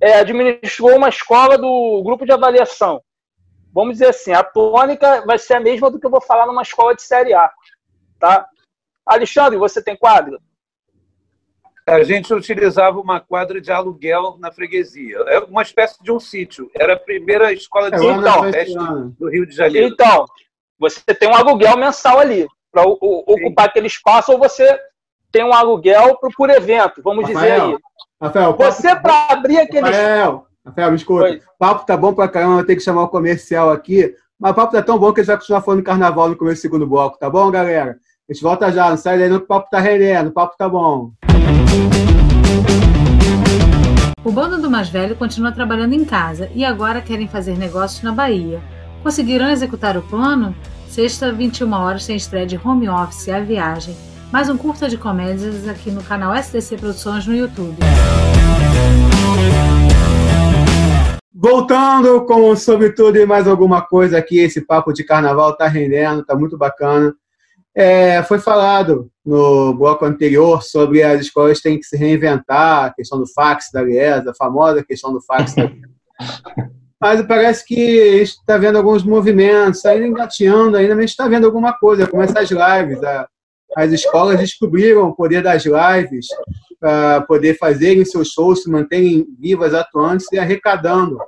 é, administrou uma escola do grupo de avaliação. Vamos dizer assim, a tônica vai ser a mesma do que eu vou falar numa escola de Série A. Tá? Alexandre, você tem quadro? A gente utilizava uma quadra de aluguel na freguesia. É uma espécie de um sítio. Era a primeira escola de é, então, do Rio de Janeiro. Então, você tem um aluguel mensal ali para ocupar aquele espaço ou você tem um aluguel por, por evento, vamos Rafael, dizer aí. Rafael, você para abrir aquele Rafael, Rafael, me escuta. O papo tá bom para caramba, eu tenho que chamar o comercial aqui. Mas o papo tá tão bom que a gente vai continuar falando carnaval no começo do segundo bloco, tá bom, galera? A gente volta já, não sai daí não que o papo tá rendendo, o papo tá bom. O bando do mais velho continua trabalhando em casa e agora querem fazer negócios na Bahia. Conseguirão executar o plano? Sexta, 21 horas, tem estreia de home office a viagem. Mais um curta de comédias aqui no canal SDC Produções no YouTube. Voltando com sobre tudo e mais alguma coisa aqui, esse papo de carnaval tá rendendo, tá muito bacana. É, foi falado no bloco anterior sobre as escolas têm que se reinventar, a questão do fax da Liesa, a famosa questão do fax da [LAUGHS] Mas parece que a gente está vendo alguns movimentos, ainda engateando, ainda a gente está vendo alguma coisa, como essas lives. A, as escolas descobriram o poder das lives para poder fazerem seus shows, se manterem vivas, atuantes e arrecadando.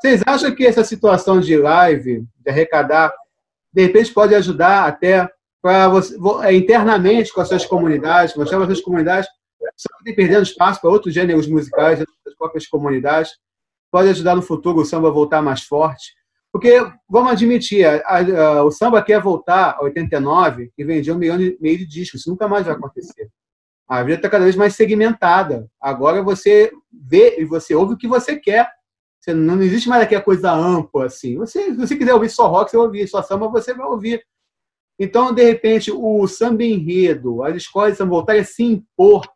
Vocês acham que essa situação de live, de arrecadar, de repente pode ajudar até para você, é, internamente com as suas comunidades, mostrar para as suas comunidades, sempre perdendo espaço para outros gêneros musicais das próprias comunidades, pode ajudar no futuro o samba a voltar mais forte. Porque, vamos admitir, a, a, o samba quer voltar a 89 e vendia um milhão e meio de discos. Isso nunca mais vai acontecer. A vida está cada vez mais segmentada. Agora você vê e você ouve o que você quer. Você, não existe mais aqui a coisa ampla assim. Você, se você quiser ouvir só rock, você vai ouvir. Só samba, você vai ouvir. Então, de repente, o samba enredo, as escolas de samba voltarem se impor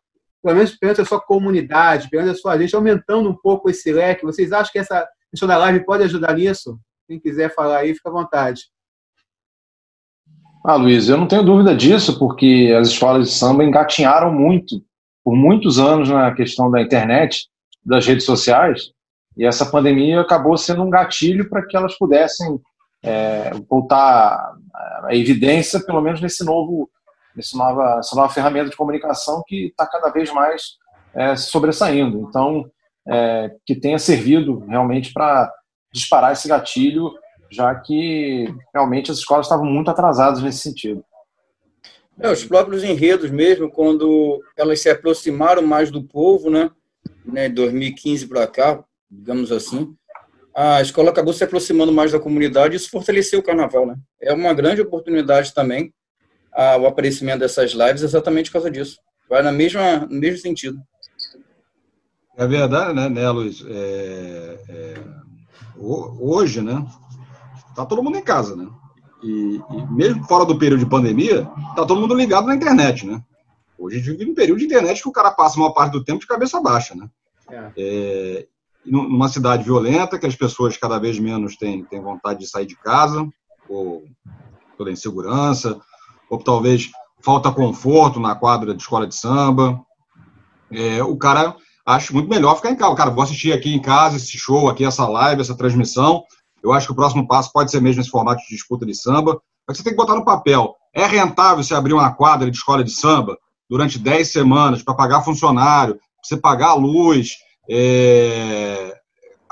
pelo menos perante a sua comunidade, perante a sua gente, aumentando um pouco esse leque. Vocês acham que essa questão da live pode ajudar nisso? Quem quiser falar aí, fica à vontade. Ah, Luiz, eu não tenho dúvida disso, porque as escolas de samba engatinharam muito, por muitos anos, na questão da internet, das redes sociais, e essa pandemia acabou sendo um gatilho para que elas pudessem é, voltar à evidência, pelo menos nesse novo, nesse nova, essa nova ferramenta de comunicação que está cada vez mais é, sobressaindo. Então, é, que tenha servido realmente para disparar esse gatilho já que realmente as escolas estavam muito atrasadas nesse sentido. É, os próprios enredos mesmo, quando elas se aproximaram mais do povo, né, né 2015 para cá, digamos assim, a escola acabou se aproximando mais da comunidade e isso fortaleceu o carnaval, né? É uma grande oportunidade também a, o aparecimento dessas lives exatamente por causa disso. Vai na mesma, no mesmo sentido. É verdade, né, né Luiz? É, é, hoje, né, Tá todo mundo em casa, né? E, e, mesmo fora do período de pandemia, tá todo mundo ligado na internet, né? Hoje a gente vive um período de internet que o cara passa uma parte do tempo de cabeça baixa, né? É. É, numa cidade violenta, que as pessoas cada vez menos têm, têm vontade de sair de casa, ou pela insegurança, ou talvez falta conforto na quadra de escola de samba. É, o cara acha muito melhor ficar em casa. O cara, vou assistir aqui em casa esse show, aqui essa live, essa transmissão, eu acho que o próximo passo pode ser mesmo esse formato de disputa de samba. Mas você tem que botar no papel. É rentável você abrir uma quadra de escola de samba durante 10 semanas para pagar funcionário, você pagar a luz, é...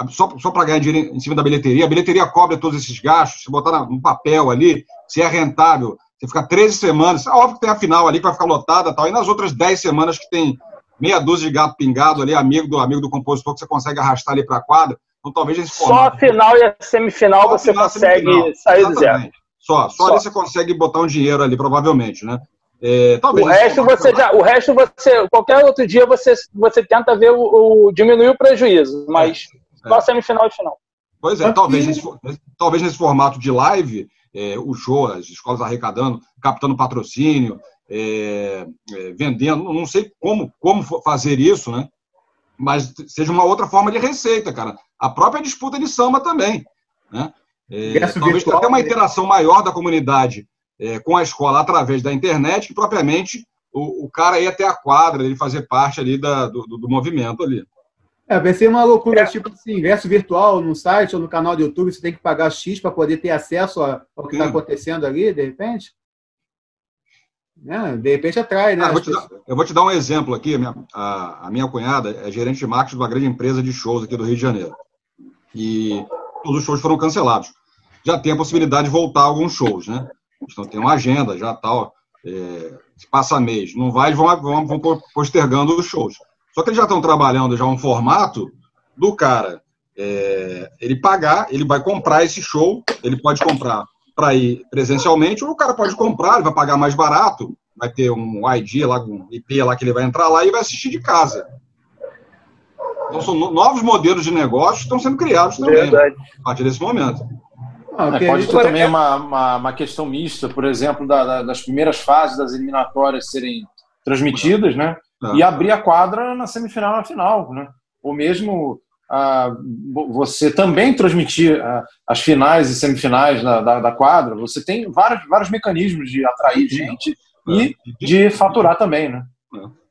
só, só para ganhar dinheiro em cima da bilheteria. A bilheteria cobre todos esses gastos. Se botar no papel ali, se é rentável, você ficar 13 semanas. É óbvio que tem a final ali que vai ficar lotada tal. E nas outras 10 semanas que tem meia dúzia de gato pingado ali, amigo do amigo do compositor, que você consegue arrastar ali para a quadra. Então talvez esse formato. Só a final e a semifinal só você final, consegue semifinal. sair Exatamente. do zero. Só, só, só. ali você consegue botar um dinheiro ali, provavelmente, né? É, talvez o resto você já, o resto você, qualquer outro dia você, você tenta ver o, o diminuir o prejuízo, mas é, só é. semifinal e final. Pois é, talvez nesse, talvez nesse formato de live, é, o show, as escolas arrecadando, captando patrocínio, é, é, vendendo, não sei como, como fazer isso, né? Mas seja uma outra forma de receita, cara a própria disputa de samba também. Né? É, talvez virtual, até uma interação maior da comunidade é, com a escola através da internet, que propriamente o, o, cara ir até a quadra, ele fazer parte ali da, do, do, movimento ali. É, vai ser uma loucura, é. tipo assim, ingresso virtual no site ou no canal do YouTube, você tem que pagar X para poder ter acesso ao que está acontecendo ali, de repente? É, de repente atrai, né? Ah, vou dar, eu vou te dar um exemplo aqui. A minha, a, a minha cunhada é gerente de marketing de uma grande empresa de shows aqui do Rio de Janeiro e todos os shows foram cancelados. Já tem a possibilidade de voltar alguns shows, né? Então tem uma agenda, já tal, é, passa mês. Não vai, vão, vão, vão postergando os shows. Só que eles já estão trabalhando já um formato do cara é, ele pagar, ele vai comprar esse show, ele pode comprar para ir presencialmente, ou o cara pode comprar, ele vai pagar mais barato, vai ter um ID lá, um IP lá que ele vai entrar lá e vai assistir de casa. Então, são novos modelos de negócio que estão sendo criados também, né, a partir desse momento. Ah, okay. Pode ter também uma, uma, uma, questão mista, por exemplo, da, da, das primeiras fases das eliminatórias serem transmitidas, né? É. E abrir a quadra na semifinal e na final, né? Ou mesmo ah, você também transmitir ah, as finais e semifinais da, da, da, quadra. Você tem vários, vários mecanismos de atrair gente é. e de faturar também, né? É.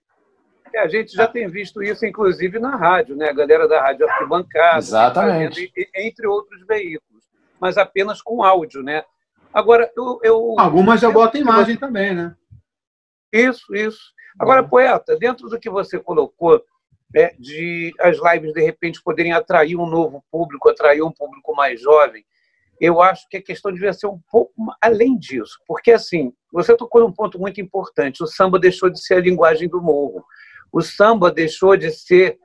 É, a gente já tem visto isso, inclusive, na rádio, né? A galera da rádio arquibancada. Exatamente. entre outros veículos, mas apenas com áudio, né? Agora, eu. eu Algumas já botam imagem também, né? Isso, isso. Agora, poeta, dentro do que você colocou, é, de as lives de repente poderem atrair um novo público, atrair um público mais jovem, eu acho que a questão devia ser um pouco além disso, porque assim, você tocou num ponto muito importante, o samba deixou de ser a linguagem do morro o samba deixou de ser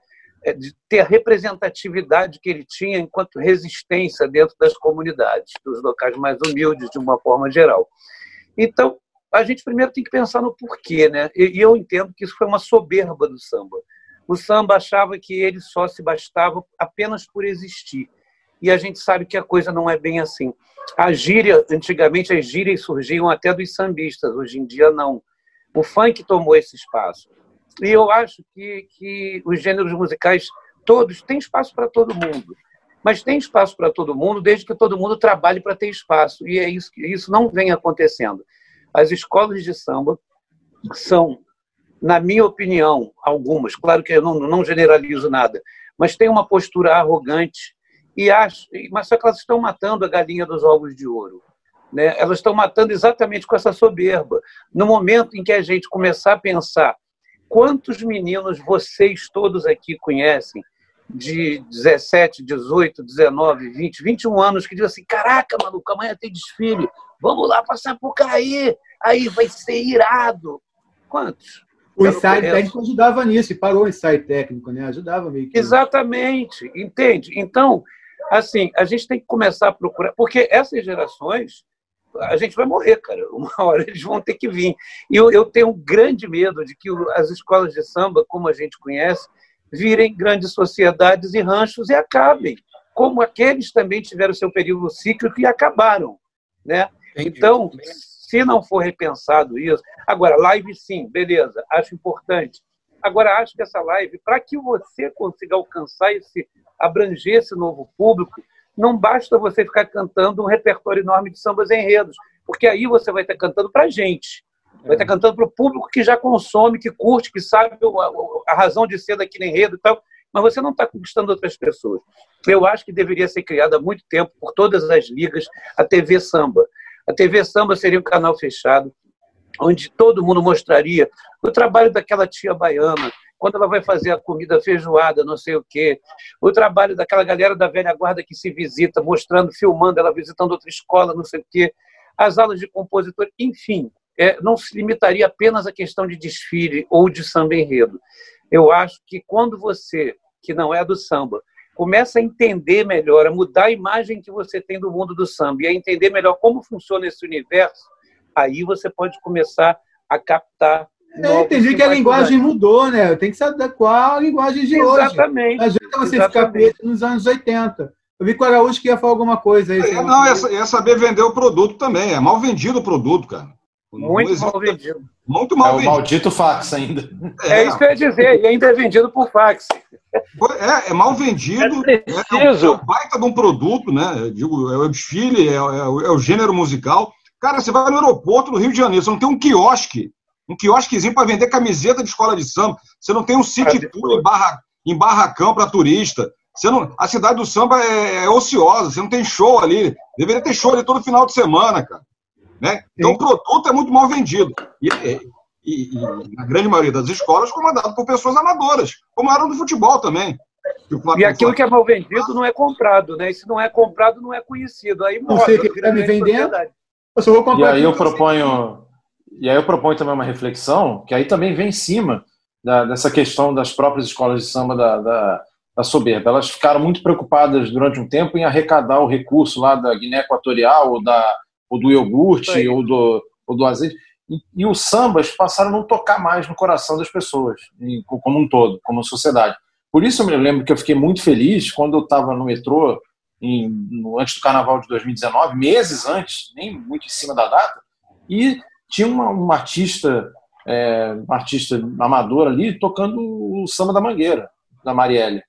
de ter a representatividade que ele tinha enquanto resistência dentro das comunidades, dos locais mais humildes, de uma forma geral. Então, a gente primeiro tem que pensar no porquê, né? E eu entendo que isso foi uma soberba do samba. O samba achava que ele só se bastava apenas por existir. E a gente sabe que a coisa não é bem assim. A gíria, antigamente as gírias surgiam até dos sambistas, hoje em dia não. O funk tomou esse espaço. E eu acho que, que os gêneros musicais todos têm espaço para todo mundo. Mas tem espaço para todo mundo desde que todo mundo trabalhe para ter espaço. E é isso que isso não vem acontecendo. As escolas de samba são, na minha opinião, algumas, claro que eu não, não generalizo nada, mas tem uma postura arrogante e acho, mas só que elas estão matando a galinha dos ovos de ouro. Né? Elas estão matando exatamente com essa soberba. No momento em que a gente começar a pensar quantos meninos vocês todos aqui conhecem de 17, 18, 19, 20, 21 anos que dizem assim: caraca, maluco, amanhã tem desfile, vamos lá passar por cair, aí vai ser irado. Quantos? O ensaio técnico ajudava nisso, e parou o ensaio técnico, né? Ajudava meio que. Exatamente, entende? Então, assim, a gente tem que começar a procurar, porque essas gerações, a gente vai morrer, cara. [LAUGHS] Uma hora eles vão ter que vir. E eu, eu tenho um grande medo de que as escolas de samba, como a gente conhece, virem grandes sociedades e ranchos e acabem, como aqueles também tiveram seu período cíclico e acabaram, né? Então, se não for repensado isso, agora live sim, beleza, acho importante. Agora acho que essa live, para que você consiga alcançar esse abranger esse novo público, não basta você ficar cantando um repertório enorme de sambas enredos, porque aí você vai estar cantando para gente. Vai estar cantando para o público que já consome, que curte, que sabe a, razão de ser daquele enredo e tal, mas você não está conquistando outras pessoas. Eu acho que deveria ser criada há muito tempo, por todas as ligas, a TV Samba. A TV Samba seria um canal fechado, onde todo mundo mostraria o trabalho daquela tia baiana, quando ela vai fazer a comida feijoada, não sei o quê. O trabalho daquela galera da velha guarda que se visita, mostrando, filmando ela visitando outra escola, não sei o quê. As aulas de compositor, enfim, é, não se limitaria apenas à questão de desfile ou de samba enredo. Eu acho que quando você, que não é do samba, começa a entender melhor, a mudar a imagem que você tem do mundo do samba e a entender melhor como funciona esse universo, aí você pode começar a captar é, entendi que a linguagem mudou, né? Tem que se adequar à linguagem de Exatamente. hoje. Exatamente. Às você Exatamente. ficar preso nos anos 80. Eu vi que o Araújo queria falar alguma coisa aí. É, não, é, é, saber vender o produto também. É mal vendido o produto, cara. Muito mal vendido. Muito mal é vendido. o maldito fax ainda. É, é, isso que eu ia dizer. E ainda é vendido por fax. É, é mal vendido. É, preciso. é, um baita de um produto, né? Digo, é o desfile, é, é, é o gênero musical. Cara, você vai no aeroporto no Rio de Janeiro, você não tem um quiosque um quiosquezinho para vender camiseta de escola de samba. Você não tem um city tour em, barra, em barracão para turista. Você não, a cidade do samba é, é, ociosa, você não tem show ali. Deveria ter show ali todo final de semana, cara. Né? Então o produto é muito mal vendido. E, e, e, na grande maioria das escolas, comandado por pessoas amadoras, como era no futebol também. E aquilo que é mal vendido não é comprado, né? E se não é comprado, não é conhecido. Aí não sei o que está me vendendo. Eu só vou comprar. E aí eu proponho, e aí eu proponho também uma reflexão, que aí também vem em cima da, dessa questão das próprias escolas de samba da, da, da, soberba. Elas ficaram muito preocupadas durante um tempo em arrecadar o recurso lá da Guiné Equatorial, ou, da, ou do iogurte, ou do, ou do azeite. E, e, os sambas passaram a não tocar mais no coração das pessoas, como um todo, como sociedade. Por isso eu me lembro que eu fiquei muito feliz quando eu estava no metrô, em, no, antes do carnaval de 2019, meses antes, nem muito em cima da data, e tinha uma, uma artista, é, uma artista amadora ali tocando o samba da Mangueira, da Marielle.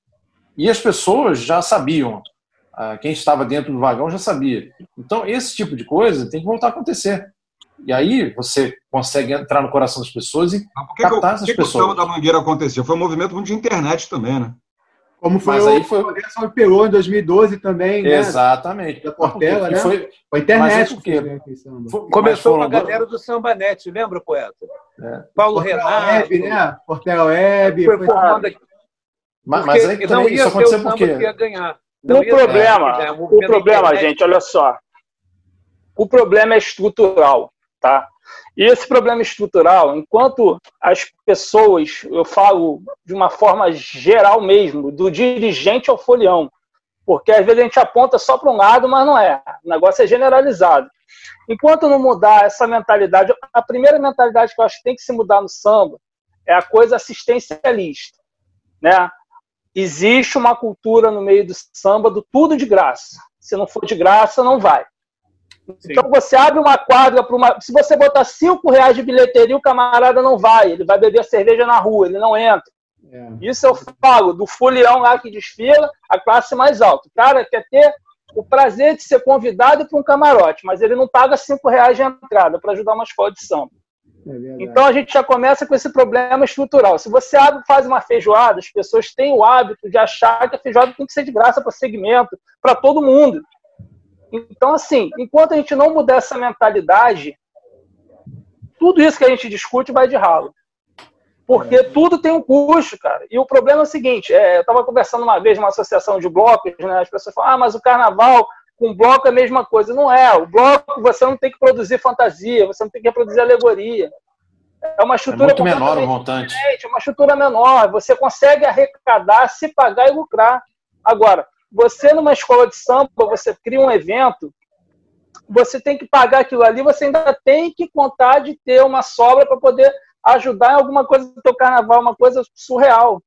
E as pessoas já sabiam, quem estava dentro do vagão já sabia. Então, esse tipo de coisa tem que voltar a acontecer. E aí você consegue entrar no coração das pessoas e Mas por que captar que, essas que pessoas. O samba da Mangueira aconteceu? Foi um movimento muito de internet também, né? Como foi Mas o aí foi... Em 2012 também, né? Exatamente. Da Portela, né? Foi, foi internet. Né, Começou com a galera do Sambanete, lembra, poeta? É. Paulo Portela Renato. Web, né? Portela Web. Foi, foi formando aqui. Mas, mas aí não ia isso aconteceu por quê? Ia ganhar. Não o problema, ganhar. o problema, gente, olha só. O problema é estrutural, tá? E esse problema estrutural, enquanto as pessoas, eu falo de uma forma geral mesmo, do dirigente ao folião, porque às vezes a gente aponta só para um lado, mas não é. O negócio é generalizado. Enquanto não mudar essa mentalidade, a primeira mentalidade que eu acho que tem que se mudar no samba é a coisa assistencialista, né? Existe uma cultura no meio do samba do tudo de graça. Se não for de graça, não vai. Sim. Então você abre uma quadra para uma. Se você botar cinco reais de bilheteria, o camarada não vai. Ele vai beber cerveja na rua, ele não entra. É. Isso eu falo do folião lá que desfila, a classe mais alta. O cara quer ter o prazer de ser convidado para um camarote, mas ele não paga cinco reais de entrada para ajudar uma escola de samba. É então a gente já começa com esse problema estrutural. Se você abre, faz uma feijoada, as pessoas têm o hábito de achar que a feijoada tem que ser de graça para segmento, para todo mundo. Então, assim, enquanto a gente não mudar essa mentalidade, tudo isso que a gente discute vai de ralo. Porque é. tudo tem um custo, cara. E o problema é o seguinte: é, eu estava conversando uma vez numa associação de blocos, né? As pessoas falam, ah, mas o carnaval com bloco é a mesma coisa. Não é. O bloco você não tem que produzir fantasia, você não tem que reproduzir alegoria. É uma estrutura é muito menor o montante. É uma estrutura menor. Você consegue arrecadar, se pagar e lucrar. Agora, você numa escola de samba, você cria um evento, você tem que pagar aquilo ali, você ainda tem que contar de ter uma sobra para poder ajudar em alguma coisa do teu carnaval, uma coisa surreal.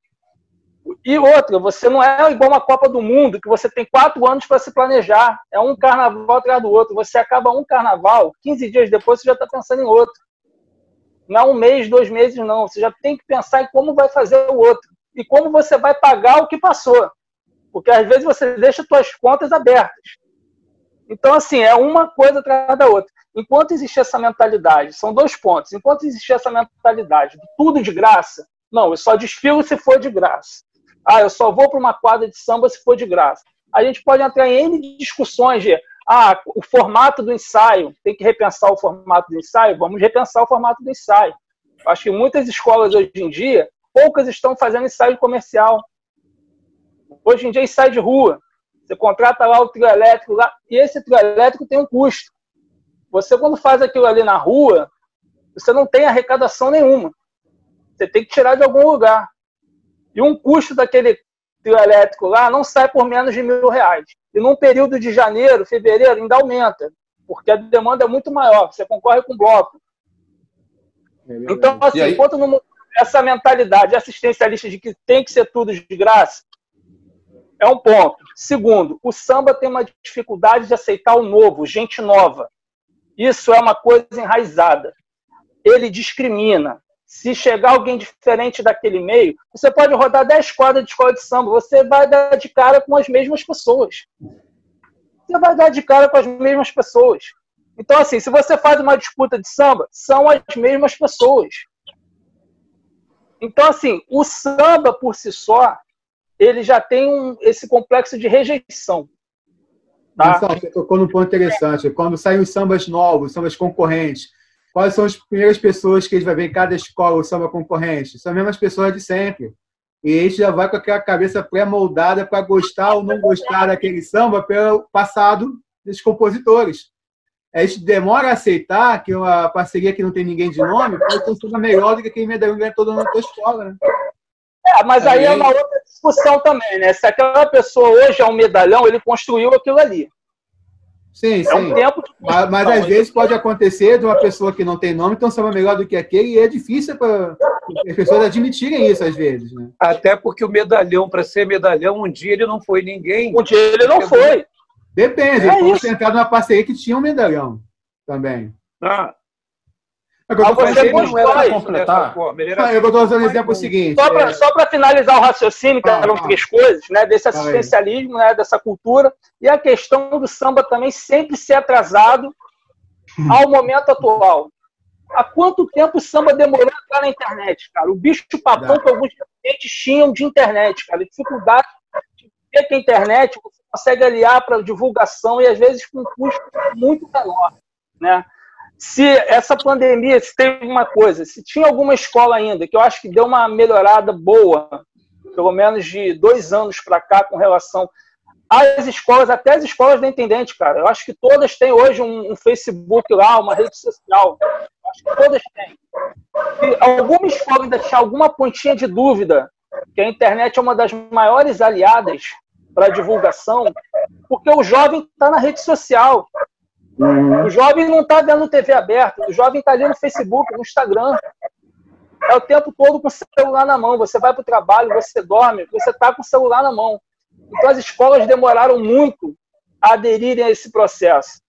E outra, você não é igual uma Copa do Mundo, que você tem quatro anos para se planejar. É um carnaval atrás do outro. Você acaba um carnaval, 15 dias depois você já está pensando em outro. Não é um mês, dois meses, não. Você já tem que pensar em como vai fazer o outro. E como você vai pagar o que passou. Porque às vezes você deixa suas contas abertas. Então, assim, é uma coisa atrás da outra. Enquanto existir essa mentalidade, são dois pontos. Enquanto existir essa mentalidade de tudo de graça, não, eu só desfilo se for de graça. Ah, eu só vou para uma quadra de samba se for de graça. A gente pode entrar em N discussões de ah, o formato do ensaio, tem que repensar o formato do ensaio, vamos repensar o formato do ensaio. Acho que muitas escolas hoje em dia, poucas estão fazendo ensaio comercial. Hoje em dia, ensaio de rua. Você contrata lá o trio elétrico lá, e esse trio elétrico tem um custo. Você, quando faz aquilo ali na rua, você não tem arrecadação nenhuma. Você tem que tirar de algum lugar. E um custo daquele trio elétrico lá não sai por menos de mil reais. E num período de janeiro, fevereiro, ainda aumenta, porque a demanda é muito maior. Você concorre com bloco. É então, assim, enquanto não, essa mentalidade assistencialista de que tem que ser tudo de graça, é um ponto. Segundo, o samba tem uma dificuldade de aceitar o novo, gente nova. Isso é uma coisa enraizada. Ele discrimina. Se chegar alguém diferente daquele meio, você pode rodar 10 quadras de escola de samba, você vai dar de cara com as mesmas pessoas. Você vai dar de cara com as mesmas pessoas. Então, assim, se você faz uma disputa de samba, são as mesmas pessoas. Então, assim, o samba por si só, ele já tem um, esse complexo de rejeição. Tá? você tocou num ponto interessante. Quando saem os sambas novos, sambas concorrentes, quais são as primeiras pessoas que gente vai ver em cada escola o samba concorrente? São as mesmas pessoas de sempre. E a gente já vai com aquela cabeça pré-moldada para gostar ou não gostar daquele samba pelo passado desses compositores. A gente demora a aceitar que uma parceria que não tem ninguém de nome pode um samba melhor do que quem medalhão ganha toda na tua escola, né? É, mas aí é uma outra discussão também, né? Se aquela pessoa hoje é um medalhão, ele construiu aquilo ali. Sim, é sim. Um tempo mas, mas, às vezes pode acontecer de uma pessoa que não tem nome, então samba melhor do que aquele, e é difícil para as pessoas admitirem isso às vezes. Né? Até porque o medalhão, para ser medalhão, um dia ele não foi ninguém. Um dia ele não foi. Depende, é ele entrado numa parceria que tinha um medalhão também. Ah, Agora, você não era completar. Forma, era... eu estou usando o exemplo seguinte. Só para é... finalizar o raciocínio, que ah, eram ah, três coisas, né, desse assistencialismo, né, dessa cultura, e a questão do samba também sempre ser atrasado ao momento atual. Há quanto tempo o samba demorou a entrar na internet, cara? O bicho papão que alguns clientes tinham de internet, cara. Dificuldade de ter que a internet você consegue aliar para divulgação e às vezes com um custo muito menor, né? Se essa pandemia, se teve uma coisa, se tinha alguma escola ainda, que eu acho que deu uma melhorada boa, pelo menos de dois anos para cá, com relação às escolas, até as escolas da Intendente, cara. Eu acho que todas têm hoje um, um Facebook lá, uma rede social. Eu acho que todas têm. Se alguma escola ainda tinha alguma pontinha de dúvida, que a internet é uma das maiores aliadas para divulgação, porque o jovem está na rede social. Uhum. O jovem não está vendo TV aberta, o jovem está ali no Facebook, no Instagram. É o tempo todo com o celular na mão. Você vai para o trabalho, você dorme, você está com o celular na mão. Então as escolas demoraram muito a aderirem a esse processo.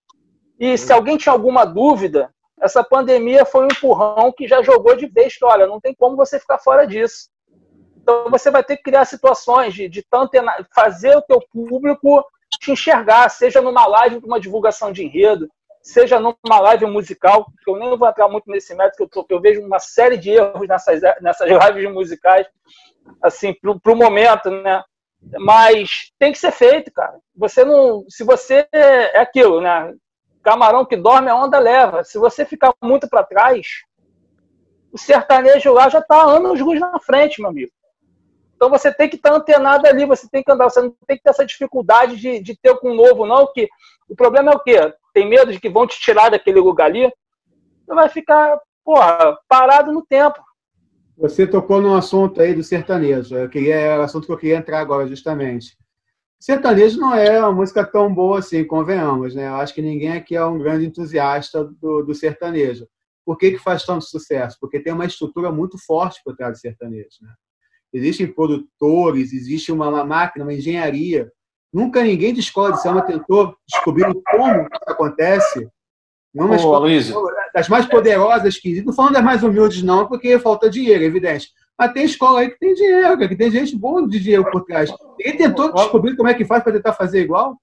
E se alguém tinha alguma dúvida, essa pandemia foi um empurrão que já jogou de vez olha, não tem como você ficar fora disso. Então você vai ter que criar situações de, de tanto fazer o teu público te enxergar, seja numa live uma divulgação de enredo, seja numa live musical, que eu nem vou entrar muito nesse método, que eu, eu vejo uma série de erros nessas, nessas [LAUGHS] lives musicais, assim, para o momento, né? Mas tem que ser feito, cara. Você não. Se você. É aquilo, né? Camarão que dorme, a onda leva. Se você ficar muito para trás, o sertanejo lá já está anos luz na frente, meu amigo. Então você tem que estar antenado ali, você tem que andar, você não tem que ter essa dificuldade de, de ter com um novo, não, que o problema é o quê? Tem medo de que vão te tirar daquele lugar ali? Você vai ficar, porra, parado no tempo. Você tocou num assunto aí do sertanejo. Eu queria, é o assunto que eu queria entrar agora, justamente. Sertanejo não é uma música tão boa assim, convenhamos, né? Eu acho que ninguém aqui é um grande entusiasta do, do sertanejo. Por que, que faz tanto sucesso? Porque tem uma estrutura muito forte por trás do sertanejo, né? Existem produtores, existe uma, uma máquina, uma engenharia. Nunca ninguém de escola de samba tentou descobrir como isso acontece não é Ô, Luiz. das mais poderosas que não falando das mais humildes, não, porque falta dinheiro, é evidente. Mas tem escola aí que tem dinheiro, que tem gente boa de dinheiro por trás. Ninguém tentou descobrir como é que faz para tentar fazer igual?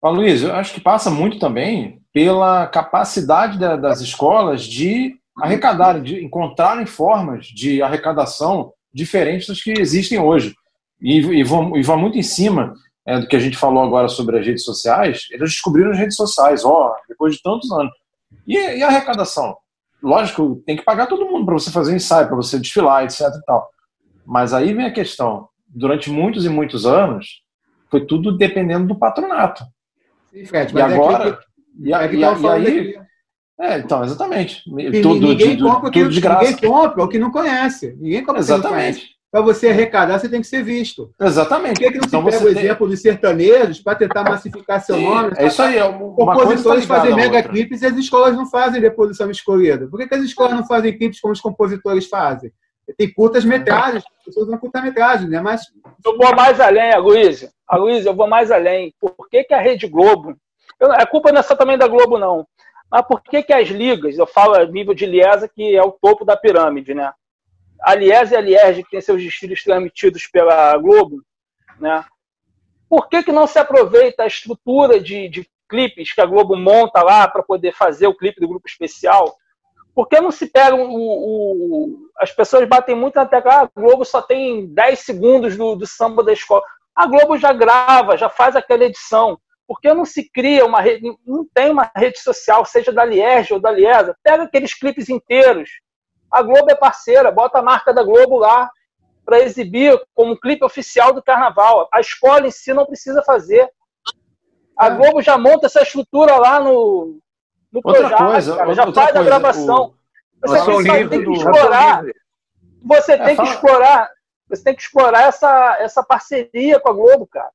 Ô, Luiz, eu acho que passa muito também pela capacidade das escolas de arrecadarem, de encontrarem formas de arrecadação diferentes das que existem hoje. E, e, vão, e vão muito em cima é, do que a gente falou agora sobre as redes sociais, eles descobriram as redes sociais, ó, depois de tantos anos. E, e a arrecadação? Lógico, tem que pagar todo mundo para você fazer ensaio, para você desfilar, etc e tal. Mas aí vem a questão, durante muitos e muitos anos, foi tudo dependendo do patronato. Sim, Fred, e é agora... Que, e, é que e, e aí, é, então, exatamente. Tudo, ninguém de, compra tudo de graça. Ninguém compra o que não conhece. Ninguém compra Exatamente para você arrecadar, você tem que ser visto. Exatamente. Por que, que não então se pega o tem... exemplo dos sertanejos para tentar massificar seu Sim, nome? É isso aí. É uma compositores tá fazem mega clipes e as escolas não fazem deposição escolhida. Por que, que as escolas não fazem clipes como os compositores fazem? Tem curtas metragens, as pessoas usam curta metragem, né? Mas eu vou mais além, Aloysio. Aloysio, eu vou mais além. Por que, que a Rede Globo? Eu, a culpa não é só também da Globo, não. Mas por que, que as ligas, eu falo a nível de Liesa, que é o topo da pirâmide, né? a Lies e a Lierge, que tem seus desfiles transmitidos pela Globo, né? Por que, que não se aproveita a estrutura de, de clipes que a Globo monta lá para poder fazer o clipe do grupo especial? Por que não se pega o, o, As pessoas batem muito na tecla, ah, a Globo só tem 10 segundos do, do samba da escola. A Globo já grava, já faz aquela edição. Por que não se cria uma rede, não tem uma rede social, seja da Lierge ou da Liesa? Pega aqueles clipes inteiros, a Globo é parceira, bota a marca da Globo lá para exibir como clipe oficial do carnaval. A escola em si não precisa fazer. A é. Globo já monta essa estrutura lá no, no outra Projac, coisa, cara, já faz a gravação. O... Você tem, tem, que explorar. Você tem é, que explorar. Você tem que explorar essa, essa parceria com a Globo, cara.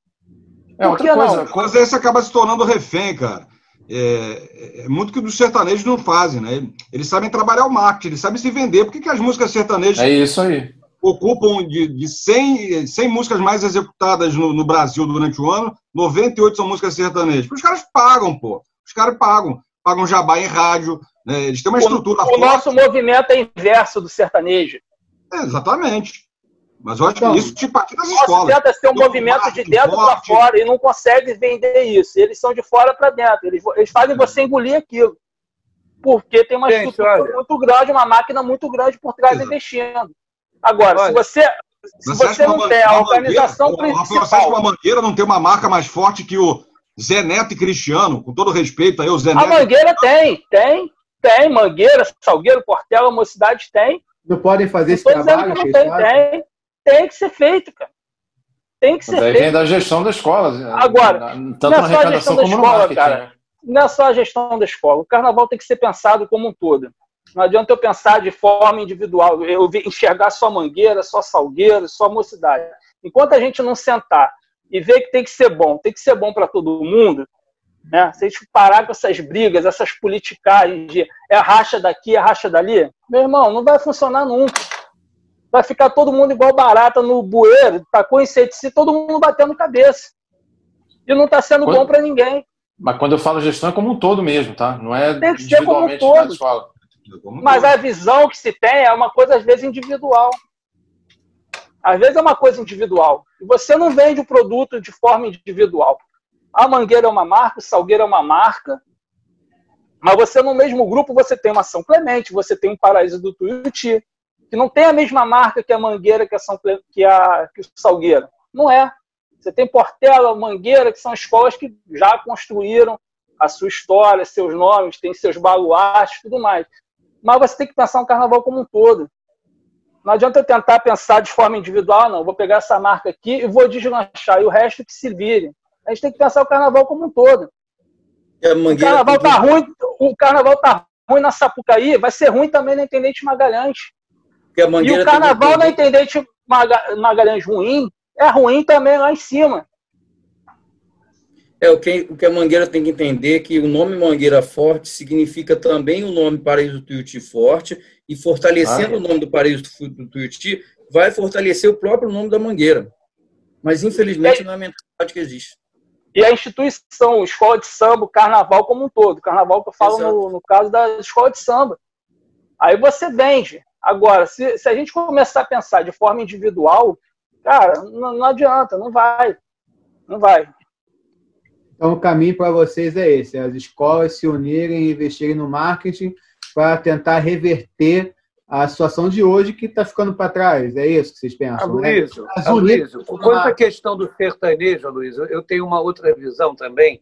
É, outra coisa, não? Vezes você acaba se tornando refém, cara é, é, muito que os sertanejos não fazem, né? Eles sabem trabalhar o marketing, eles sabem se vender. Por que, que as músicas sertanejas é isso aí. ocupam de, de 100, 100 músicas mais executadas no, no, Brasil durante o ano, 98 são músicas sertanejas? Porque os caras pagam, pô. Os caras pagam. Pagam jabá em rádio. Né? Eles têm uma estrutura o, o nosso movimento é inverso do sertanejo. É, exatamente. Mas eu acho então, que isso tipo aqui nas escolas. tenta ser um movimento de dentro para fora e não consegue vender isso. Eles são de fora para dentro. Eles, eles fazem você engolir aquilo. Porque tem uma Gente, estrutura olha, muito grande, uma máquina muito grande por trás exato. investindo. Agora, olha, se você, se você não tem a organização mangueira, principal... Você acha que a Mangueira não tem uma marca mais forte que o Zé Neto e Cristiano? Com todo respeito aí, o Zé Neto... A Mangueira tem, tem, tem. Mangueira, Salgueiro, Portela, Mocidade tem. Não podem fazer esse trabalho? Não tem, tem. Tem que ser feito, cara. Tem que ser Mas aí feito. vem da gestão da escola. Né? Agora, tanto não é só a gestão da escola, cara. Não é só a gestão da escola. O carnaval tem que ser pensado como um todo. Não adianta eu pensar de forma individual, eu enxergar só mangueira, só salgueiro, só mocidade. Enquanto a gente não sentar e ver que tem que ser bom, tem que ser bom para todo mundo, né? Se a gente parar com essas brigas, essas politicagens de é racha daqui, é racha dali, meu irmão, não vai funcionar nunca vai ficar todo mundo igual barata no bueiro, tacou inseticida, todo mundo batendo cabeça. E não está sendo bom para ninguém. Mas quando eu falo gestão é como um todo mesmo, tá? Não é tem que ser como um todo. Mas a visão que se tem é uma coisa, às vezes, individual. Às vezes é uma coisa individual. E você não vende o produto de forma individual. A Mangueira é uma marca, o Salgueiro é uma marca. Mas você, no mesmo grupo, você tem uma São Clemente, você tem um Paraíso do Tuiuti, que não tem a mesma marca que a Mangueira, que a, São que a... que o Salgueiro. Não é. Você tem Portela, Mangueira, que são escolas que já construíram a sua história, seus nomes, tem seus baluartes e tudo mais. Mas você tem que pensar no carnaval como um todo. Não adianta eu tentar pensar de forma individual, não. Vou pegar essa marca aqui e vou deslanchar, e o resto que se vire. A gente tem que pensar o carnaval como um todo. o carnaval tá ruim, o carnaval tá ruim na Sapucaí, vai ser ruim também na Intendente Magalhães. E o carnaval na Intendente Magalhães ruim é ruim também lá em cima. É, o que, o que a Mangueira tem que entender é que o nome Mangueira Forte significa também o nome Paraíso do Tuiuti Forte, e fortalecendo ah, é. o nome do Paraíso do Tuiuti, vai fortalecer o próprio nome da Mangueira. Mas, infelizmente, não é a mentalidade que existe. E a instituição, escola de samba, o carnaval como um todo. Carnaval que eu falo no, no, caso da escola de samba. Aí você vende. Agora, se, se a gente começar a pensar de forma individual, Cara, não, não adianta, não vai. Não vai. Então, o caminho para vocês é esse: é as escolas se unirem e investirem no marketing para tentar reverter a situação de hoje que está ficando para trás. É isso que vocês pensam? Aloysio, né? Aloysio quanto à questão do sertanejo, Aloysio, eu tenho uma outra visão também.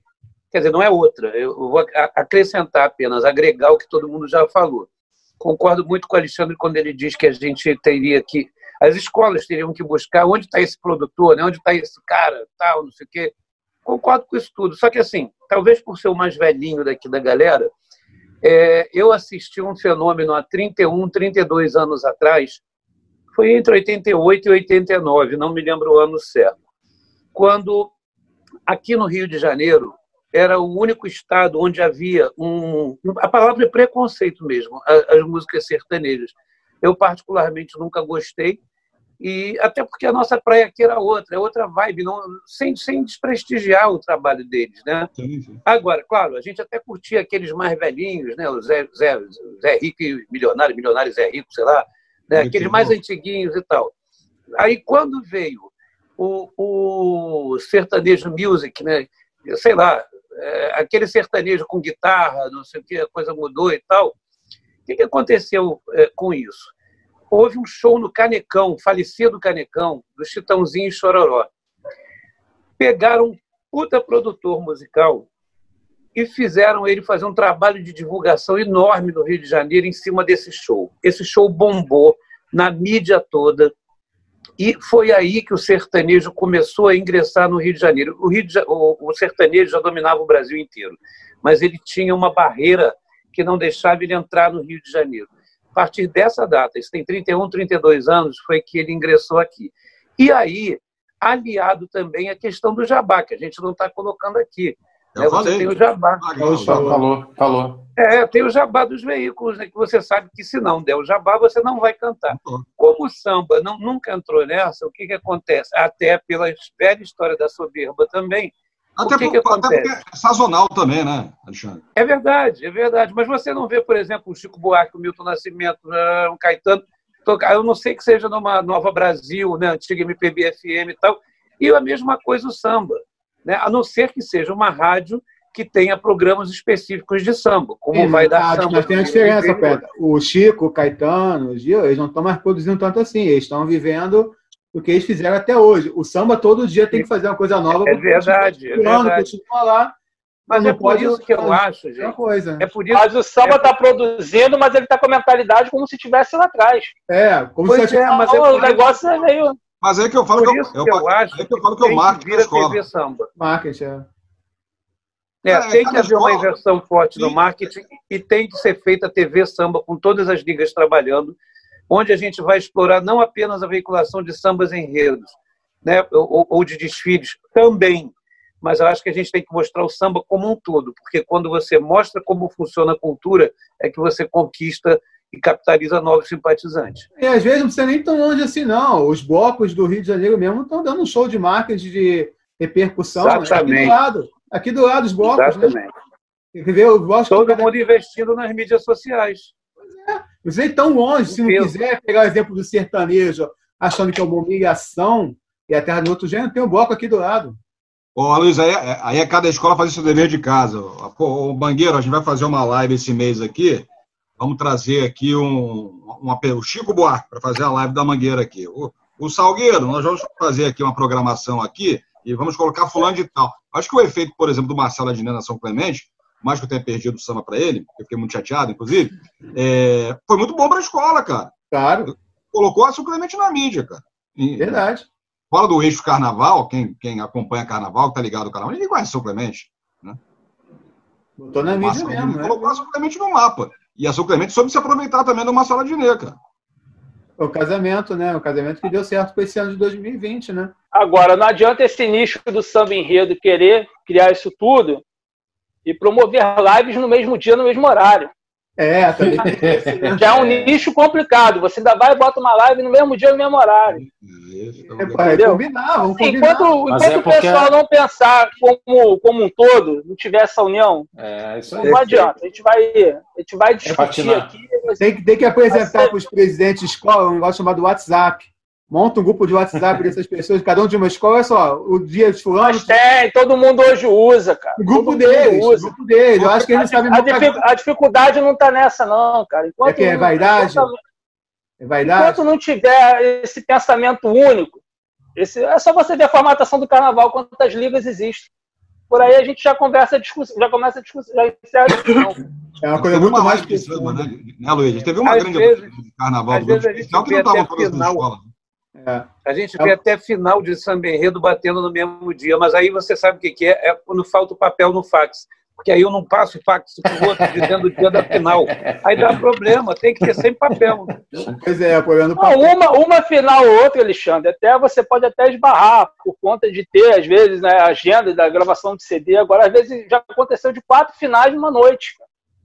Quer dizer, não é outra. Eu vou acrescentar apenas, agregar o que todo mundo já falou. Concordo muito com o Alexandre quando ele diz que a gente teria que as escolas teriam que buscar onde está esse produtor, né? onde está esse cara, tal, não sei o quê. Concordo com isso tudo. Só que, assim, talvez por ser o mais velhinho daqui da galera, é, eu assisti um fenômeno há 31, 32 anos atrás, foi entre 88 e 89, não me lembro o ano certo, quando aqui no Rio de Janeiro era o único estado onde havia um. A palavra é preconceito mesmo, as músicas sertanejas. Eu, particularmente, nunca gostei, e até porque a nossa praia aqui era outra, é outra vibe, não, sem, sem desprestigiar o trabalho deles. Né? Agora, claro, a gente até curtia aqueles mais velhinhos, né? o Zé, Zé, Zé Rico e Milionário, Milionário Zé Rico, sei lá, né? aqueles mais antiguinhos e tal. Aí, quando veio o, o sertanejo music, né? sei lá, é, aquele sertanejo com guitarra, não sei o que, a coisa mudou e tal, o que, que aconteceu é, com isso? houve um show no Canecão, falecido Canecão, do Chitãozinho e Chororó. Pegaram um puta produtor musical e fizeram ele fazer um trabalho de divulgação enorme no Rio de Janeiro em cima desse show. Esse show bombou na mídia toda e foi aí que o sertanejo começou a ingressar no Rio de Janeiro. O, Rio de, o, sertanejo já dominava o Brasil inteiro, mas ele tinha uma barreira que não deixava ele entrar no Rio de Janeiro. A partir dessa data, isso tem 31, 32 anos, foi que ele ingressou aqui. E aí, aliado também a questão do jabá, que a gente não está colocando aqui. Eu né? falei. Você tem o jabá. Falou, falou. É, tem o jabá dos veículos, né? que você sabe que se não der o jabá, você não vai cantar. Como o samba não, nunca entrou nessa, o que, que acontece? Até pela velha história da soberba também, até, que por, que até porque é sazonal também, né, Alexandre? É verdade, é verdade. Mas você não vê, por exemplo, o Chico Buarque, o Milton Nascimento, o Caetano, eu não sei que seja numa Nova Brasil, né, antiga MPB FM e tal, e a mesma coisa o samba, né? a não ser que seja uma rádio que tenha programas específicos de samba, como é, vai dar samba. Mas tem uma diferença, Pedro. O Chico, o Caetano, o Gil, eles não estão mais produzindo tanto assim, eles estão vivendo do que eles fizeram até hoje. O samba todo dia tem que fazer uma coisa nova. É verdade, é verdade. Lá, mas é por isso que eu acho, gente. Coisa. É por isso, mas o samba está é... produzindo, mas ele está com a mentalidade como se estivesse lá atrás. É, como pois se é, mas é o negócio é meio. Mas é que eu falo por que, eu, eu, eu, acho é que eu falo que eu marco vira TV samba. Marketing, é. É, é tem que haver escola... uma inversão forte Sim. no marketing e tem que ser feita a TV samba com todas as ligas trabalhando onde a gente vai explorar não apenas a veiculação de sambas enredos, né, ou, ou de desfiles, também, mas eu acho que a gente tem que mostrar o samba como um todo, porque quando você mostra como funciona a cultura, é que você conquista e capitaliza novos simpatizantes. E às vezes não precisa nem tão longe assim, não. Os blocos do Rio de Janeiro mesmo estão dando um show de marcas de repercussão? Exatamente. Né? Aqui do lado, os blocos, né? Exatamente. né? Blocos Todo mundo investindo nas mídias sociais. É, não sei tão longe, se não quiser pegar o exemplo do sertanejo, achando que é uma humilhação, e a terra do outro gênero, tem um bloco aqui do lado. Ô, Luiz, aí, aí é cada escola faz seu dever de casa. O Bangueiro, a gente vai fazer uma live esse mês aqui. Vamos trazer aqui um, uma, o Chico Buarque para fazer a live da Mangueira aqui. O, o Salgueiro, nós vamos fazer aqui uma programação aqui e vamos colocar fulano de tal. Acho que o efeito, por exemplo, do Marcelo Adnet na São Clemente, mais que eu tenha perdido o samba para ele, eu fiquei muito chateado, inclusive, é, foi muito bom para a escola, cara. Claro. Colocou a São Clemente na mídia, cara. E, Verdade. Fora do eixo carnaval, quem, quem acompanha carnaval, que tá ligado ao carnaval, ninguém conhece São Clemente. Né? Botou na mídia mesmo. Né? Colocou a São Clemente no mapa. E a São Clemente soube se aproveitar também do Marcelo Adnet, cara. O casamento, né? O casamento que deu certo para esse ano de 2020, né? Agora, não adianta esse nicho do samba enredo querer criar isso tudo e promover lives no mesmo dia, no mesmo horário. É, também. [LAUGHS] Já é um nicho complicado. Você ainda vai e bota uma live no mesmo dia, no mesmo horário. É, pai, combinar, vamos combinar. Enquanto, enquanto é o pessoal não pensar como, como um todo, não tiver essa união, é, não adianta. A gente vai, a gente vai discutir aqui. Tem que, tem que apresentar para os presidentes de escola um negócio chamado WhatsApp monta um grupo de WhatsApp dessas pessoas, cada um de uma escola, olha só, o dia de fulano. Mas tem, todo mundo hoje usa, cara. O grupo todo deles, usa. o grupo deles. Eu acho que eles sabem a, dific, a dificuldade não está nessa, não, cara. Enquanto é que é vaidade? Enquanto, é vaidade? Enquanto não tiver esse pensamento único, esse, é só você ver a formatação do carnaval, quantas ligas existem. Por aí a gente já conversa a discussão, já começa a discussão, já encerra a discussão. É uma coisa muito mais que né? né, Luiz? Teve uma às grande vezes, carnaval do especial que não estava todas na escola. É. A gente vê é. até final de samba enredo batendo no mesmo dia, mas aí você sabe o que, que é? É quando falta o papel no fax. Porque aí eu não passo o fax para o outro dizendo o dia da final. Aí dá problema, tem que ter sempre papel. Pois é, apoiando papel. Uma, uma final ou outra, Alexandre, até você pode até esbarrar por conta de ter, às vezes, né, a agenda da gravação de CD. Agora, às vezes, já aconteceu de quatro finais numa noite.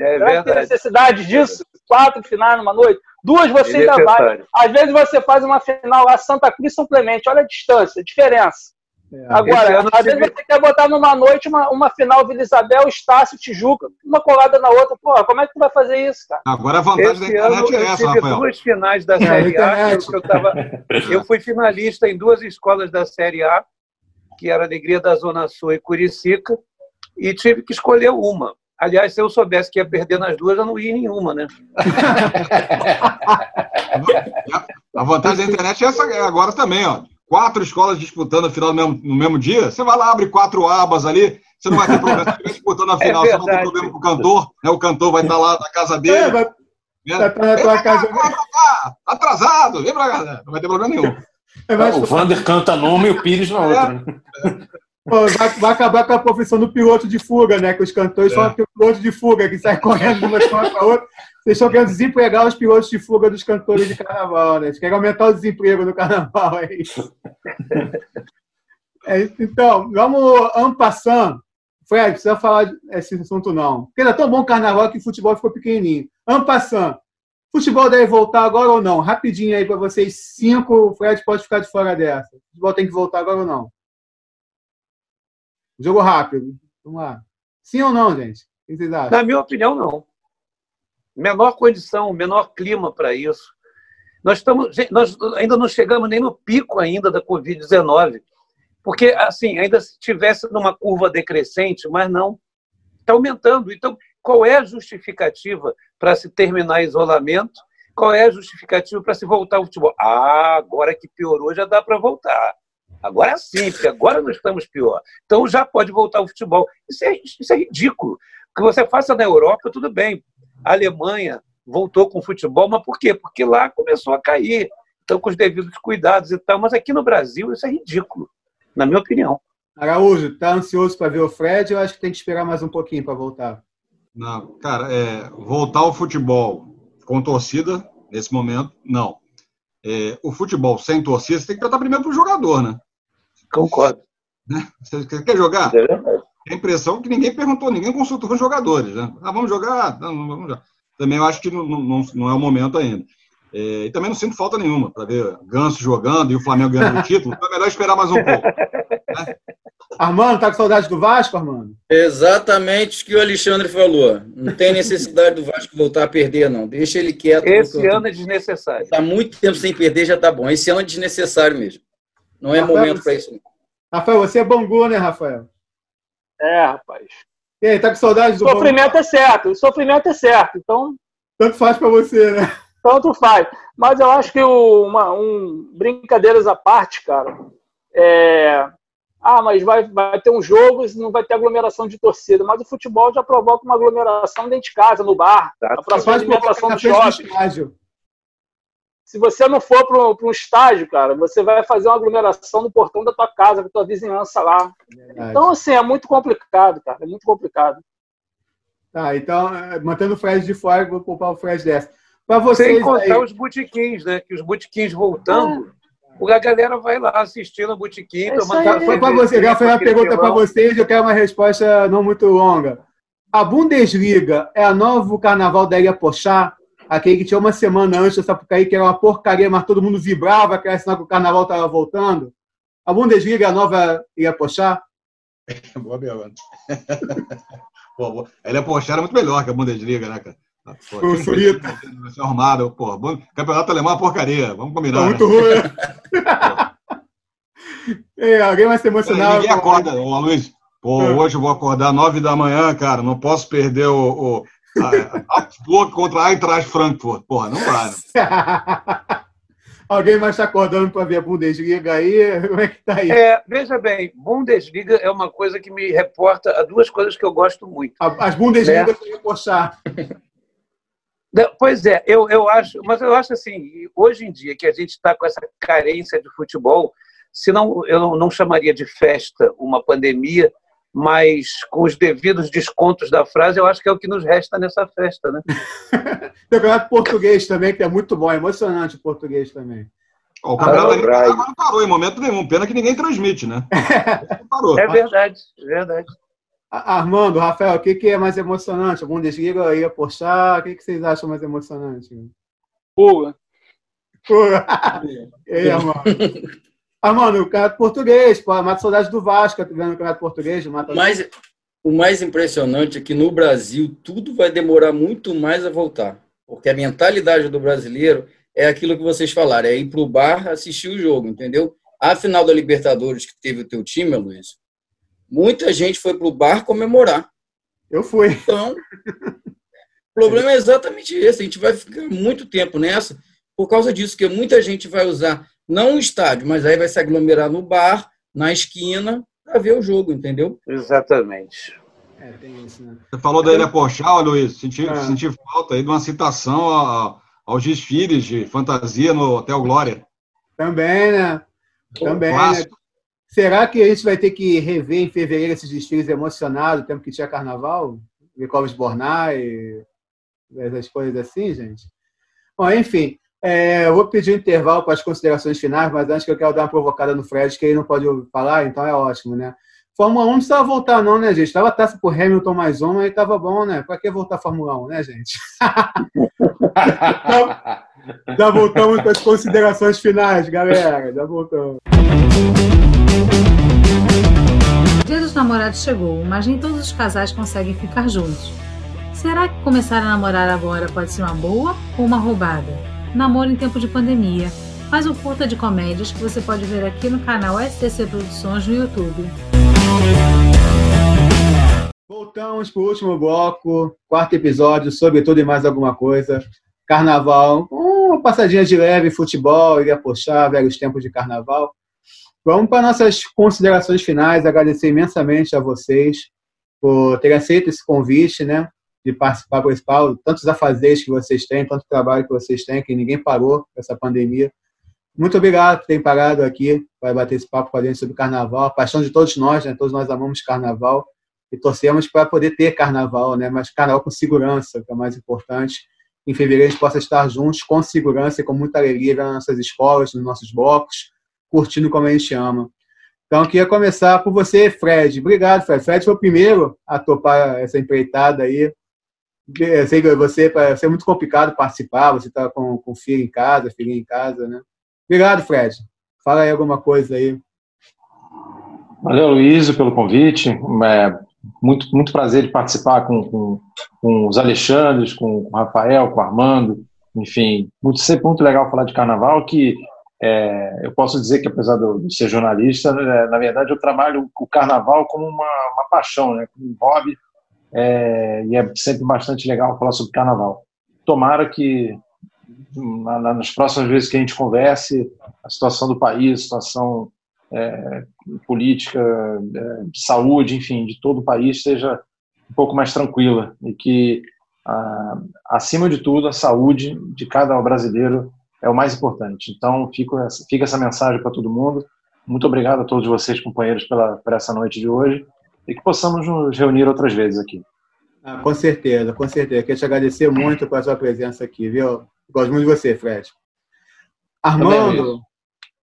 É Será verdade. tem necessidade disso? Quatro finais numa noite? Duas você ainda vai. Às vezes você faz uma final lá, Santa Cruz São Clemente, olha a distância, a diferença. É, Agora, às vezes você quer botar numa noite uma, uma final Vila Isabel, Estácio, Tijuca, uma colada na outra. Pô, como é que tu vai fazer isso, cara? Agora a vantagem esse da internet é essa, Rafael. duas finais da [LAUGHS] é, Série A. Eu, eu, tava, [LAUGHS] eu fui finalista em duas escolas da Série A, que era Alegria da Zona Sul e Curicica, e tive que escolher uma. Aliás, se eu soubesse que ia perder nas duas, eu não ia em nenhuma, né? a vantagem da internet é essa agora também, ó. Quatro escolas disputando a final no mesmo, no mesmo dia, você vai lá, abre quatro abas ali, você não vai ter problema. Se disputando a é final, é você não tem problema com o cantor, né? O cantor vai estar lá na casa dele. É, vai, né? vai estar na tua casa. Cá, cá, atrasado, vem pra cá. Não vai ter problema nenhum. É, o Vander canta numa e o Pires na outra. Né? Pô, vai, vai, acabar com a profissão do piloto de fuga, né? Que os cantores é. são pilotos de fuga, que saem correndo de uma escola para outra. Vocês estão querendo desempregar os pilotos de fuga dos cantores de carnaval, né? Vocês querem aumentar o desemprego no carnaval, é isso. É isso. Então, vamos ampassando. Fred, precisa falar desse assunto, não. Porque era tão bom o carnaval que o futebol ficou pequenininho. Ampassando. Futebol deve voltar agora ou não? Rapidinho aí para vocês, cinco. O Fred pode ficar de fora dessa. O futebol tem que voltar agora ou não? Jogo rápido. Vamos lá. Sim ou não, gente? O que vocês acham? Na minha opinião, não. Menor condição, menor clima para isso. Nós, estamos, nós ainda não chegamos nem no pico ainda da Covid-19. Porque, assim, ainda se tivesse numa curva decrescente, mas não. Está aumentando. Então, qual é a justificativa para se terminar isolamento? Qual é a justificativa para se voltar ao futebol? Ah, agora que piorou, já dá para voltar. Agora sim, porque agora nós estamos pior. Então já pode voltar o futebol. Isso é, isso é ridículo. O que você faça na Europa, tudo bem. A Alemanha voltou com o futebol, mas por quê? Porque lá começou a cair. Então, com os devidos cuidados e tal. Mas aqui no Brasil, isso é ridículo, na minha opinião. Araújo, está ansioso para ver o Fred? Eu acho que tem que esperar mais um pouquinho para voltar. Não, cara, é, voltar ao futebol com torcida, nesse momento, não. É, o futebol sem torcida, você tem que tratar primeiro para o jogador, né? Concordo. Né? Você quer jogar? É Tem a impressão que ninguém perguntou, ninguém consultou com os jogadores. Né? Ah, vamos jogar? Não, não vamos jogar. Também eu acho que não, não, não é o momento ainda. É, e também não sinto falta nenhuma para ver Ganso jogando e o Flamengo ganhando o título. Então é melhor esperar mais um pouco. Né? Armando, tá com saudade do Vasco, Armando? Exatamente o que o Alexandre falou. Não tem necessidade do Vasco voltar a perder, não. Deixa ele quieto. Esse ano é desnecessário. Está muito tempo sem perder, já tá bom. Esse ano é desnecessário mesmo. Não é Rafael, momento para isso. Rafael, você é Bangu, né, Rafael? É, rapaz. E aí, tá com saudade do O sofrimento Bangu? é certo, o sofrimento é certo. Então. Tanto faz para você, né? Tanto faz. Mas eu acho que o, uma, um, brincadeiras à parte, cara, é, ah, mas vai, vai ter um jogo e não vai ter aglomeração de torcida. Mas o futebol já provoca uma aglomeração dentro de casa, no bar, a próxima alimentação do shopping. Se você não for para um estágio, cara, você vai fazer uma aglomeração no portão da tua casa, com a tua vizinhança lá. É então, assim, é muito complicado, cara. É muito complicado. Tá, então, é, mantendo o Fred de fora, vou poupar o Fred dessa. Para vocês. Sem contar aí... os botiquins, né? Que os botiquins voltando. É a galera vai lá assistir no botequim. É Foi para você, já foi uma pergunta para vocês, eu quero uma resposta não muito longa. A Bundesliga é a novo carnaval da Ilha Pochá? Aquele que tinha uma semana antes da Sapucaí, que era uma porcaria, mas todo mundo vibrava, que era sinal que o carnaval estava voltando. A Bundesliga a nova Ilha Pochá? [LAUGHS] Boa pergunta. a Ilha Pochá era muito melhor que a Bundesliga, né, cara? Pô, Consulita. Vai ser arrumado. Pô, campeonato alemão é porcaria. Vamos combinar. Tá muito ruim. [LAUGHS] é, alguém vai se emocionar. Ninguém acorda, ô Luiz. Pô, é. hoje eu vou acordar nove da manhã, cara. Não posso perder o, o Augsburg contra a Eintracht Frankfurt. Porra, não vai. Né? [LAUGHS] Alguém vai estar acordando para ver a Bundesliga aí? Como é que tá aí? É, veja bem, Bundesliga é uma coisa que me reporta a duas coisas que eu gosto muito. As Bundesligas né? reforçar. Pois é, eu, eu acho, mas eu acho assim, hoje em dia que a gente está com essa carência de futebol, se não, eu não chamaria de festa uma pandemia, mas com os devidos descontos da frase, eu acho que é o que nos resta nessa festa, né? Tem [LAUGHS] o campeonato português também, que é muito bom, é emocionante o português também. o campeonato ah, não parou em momento nenhum, pena que ninguém transmite, né? [LAUGHS] parou. É verdade, é verdade. Armando, Rafael, o que, que é mais emocionante? A Bundesliga ia puxar? O que, que vocês acham mais emocionante? Pula. Pula. [LAUGHS] e aí, Armando? Armando, o campeonato português, pô, mata saudade do Vasco, tá vendo o campeonato português. Mata... Mas o mais impressionante é que no Brasil tudo vai demorar muito mais a voltar. Porque a mentalidade do brasileiro é aquilo que vocês falaram, é ir para o bar assistir o jogo, entendeu? A final da Libertadores que teve o teu time, Luiz, muita gente foi para o bar comemorar. Eu fui. Então, o problema é exatamente esse. A gente vai ficar muito tempo nessa por causa disso, que muita gente vai usar não o estádio, mas aí vai se aglomerar no bar, na esquina, para ver o jogo, entendeu? Exatamente. É, isso, né? Você falou da Ilha Porchal, Luiz. Senti, ah. senti falta aí de uma citação a, aos desfiles de fantasia no Hotel Glória. Também, né? Também. Né? Será que a gente vai ter que rever em fevereiro esses desfiles emocionados, o tempo que tinha carnaval? Clóvis Bornai, essas coisas assim, gente? Bom, enfim, é, eu vou pedir um intervalo para as considerações finais, mas antes que eu quero dar uma provocada no Fred, que ele não pode falar, então é ótimo, né? Fórmula 1 não precisava voltar, não, né, gente? Tava taça por Hamilton mais uma e tava bom, né? Para que voltar a Fórmula 1, né, gente? [LAUGHS] já voltamos para as considerações finais, galera. Já voltamos. O dia dos namorados chegou, mas nem todos os casais conseguem ficar juntos. Será que começar a namorar agora pode ser uma boa ou uma roubada? Namoro em tempo de pandemia. Mais um curta de comédias que você pode ver aqui no canal STC Produções no YouTube. Voltamos para o último bloco, quarto episódio, sobre tudo e mais alguma coisa. Carnaval, uma passadinha de leve, futebol, iria puxar, velhos tempos de carnaval. Vamos para nossas considerações finais. Agradecer imensamente a vocês por terem aceito esse convite, né? De participar do principal, tantos afazeres que vocês têm, tanto trabalho que vocês têm, que ninguém parou essa pandemia. Muito obrigado por terem parado aqui para bater esse papo com a gente sobre carnaval. A paixão de todos nós, né? Todos nós amamos carnaval e torcemos para poder ter carnaval, né? Mas carnaval com segurança, que é o mais importante. Em fevereiro a gente possa estar juntos com segurança e com muita alegria nas nossas escolas, nos nossos blocos, curtindo como a gente ama. Então, queria começar por você, Fred. Obrigado, Fred. Fred foi o primeiro a topar essa empreitada aí. Eu sei que você, é muito complicado participar, você está com, com filho em casa, filhinha em casa, né? Obrigado, Fred. Fala aí alguma coisa aí. Valeu, Luísio, pelo convite. É, muito, muito prazer de participar com, com, com os Alexandres, com, com o Rafael, com o Armando. Enfim, muito, sempre muito legal falar de carnaval, que é, eu posso dizer que, apesar de ser jornalista, é, na verdade eu trabalho o carnaval como uma, uma paixão, né, como um hobby, é, e é sempre bastante legal falar sobre carnaval. Tomara que na, nas próximas vezes que a gente converse, a situação do país, a situação é, política, é, de saúde, enfim, de todo o país seja um pouco mais tranquila e que, a, acima de tudo, a saúde de cada brasileiro é o mais importante. Então, fico, fica essa mensagem para todo mundo. Muito obrigado a todos vocês, companheiros, pela, por essa noite de hoje e que possamos nos reunir outras vezes aqui. Ah, com certeza, com certeza. Quero te agradecer muito pela sua presença aqui, viu? Gosto muito de você, Fred. Armando,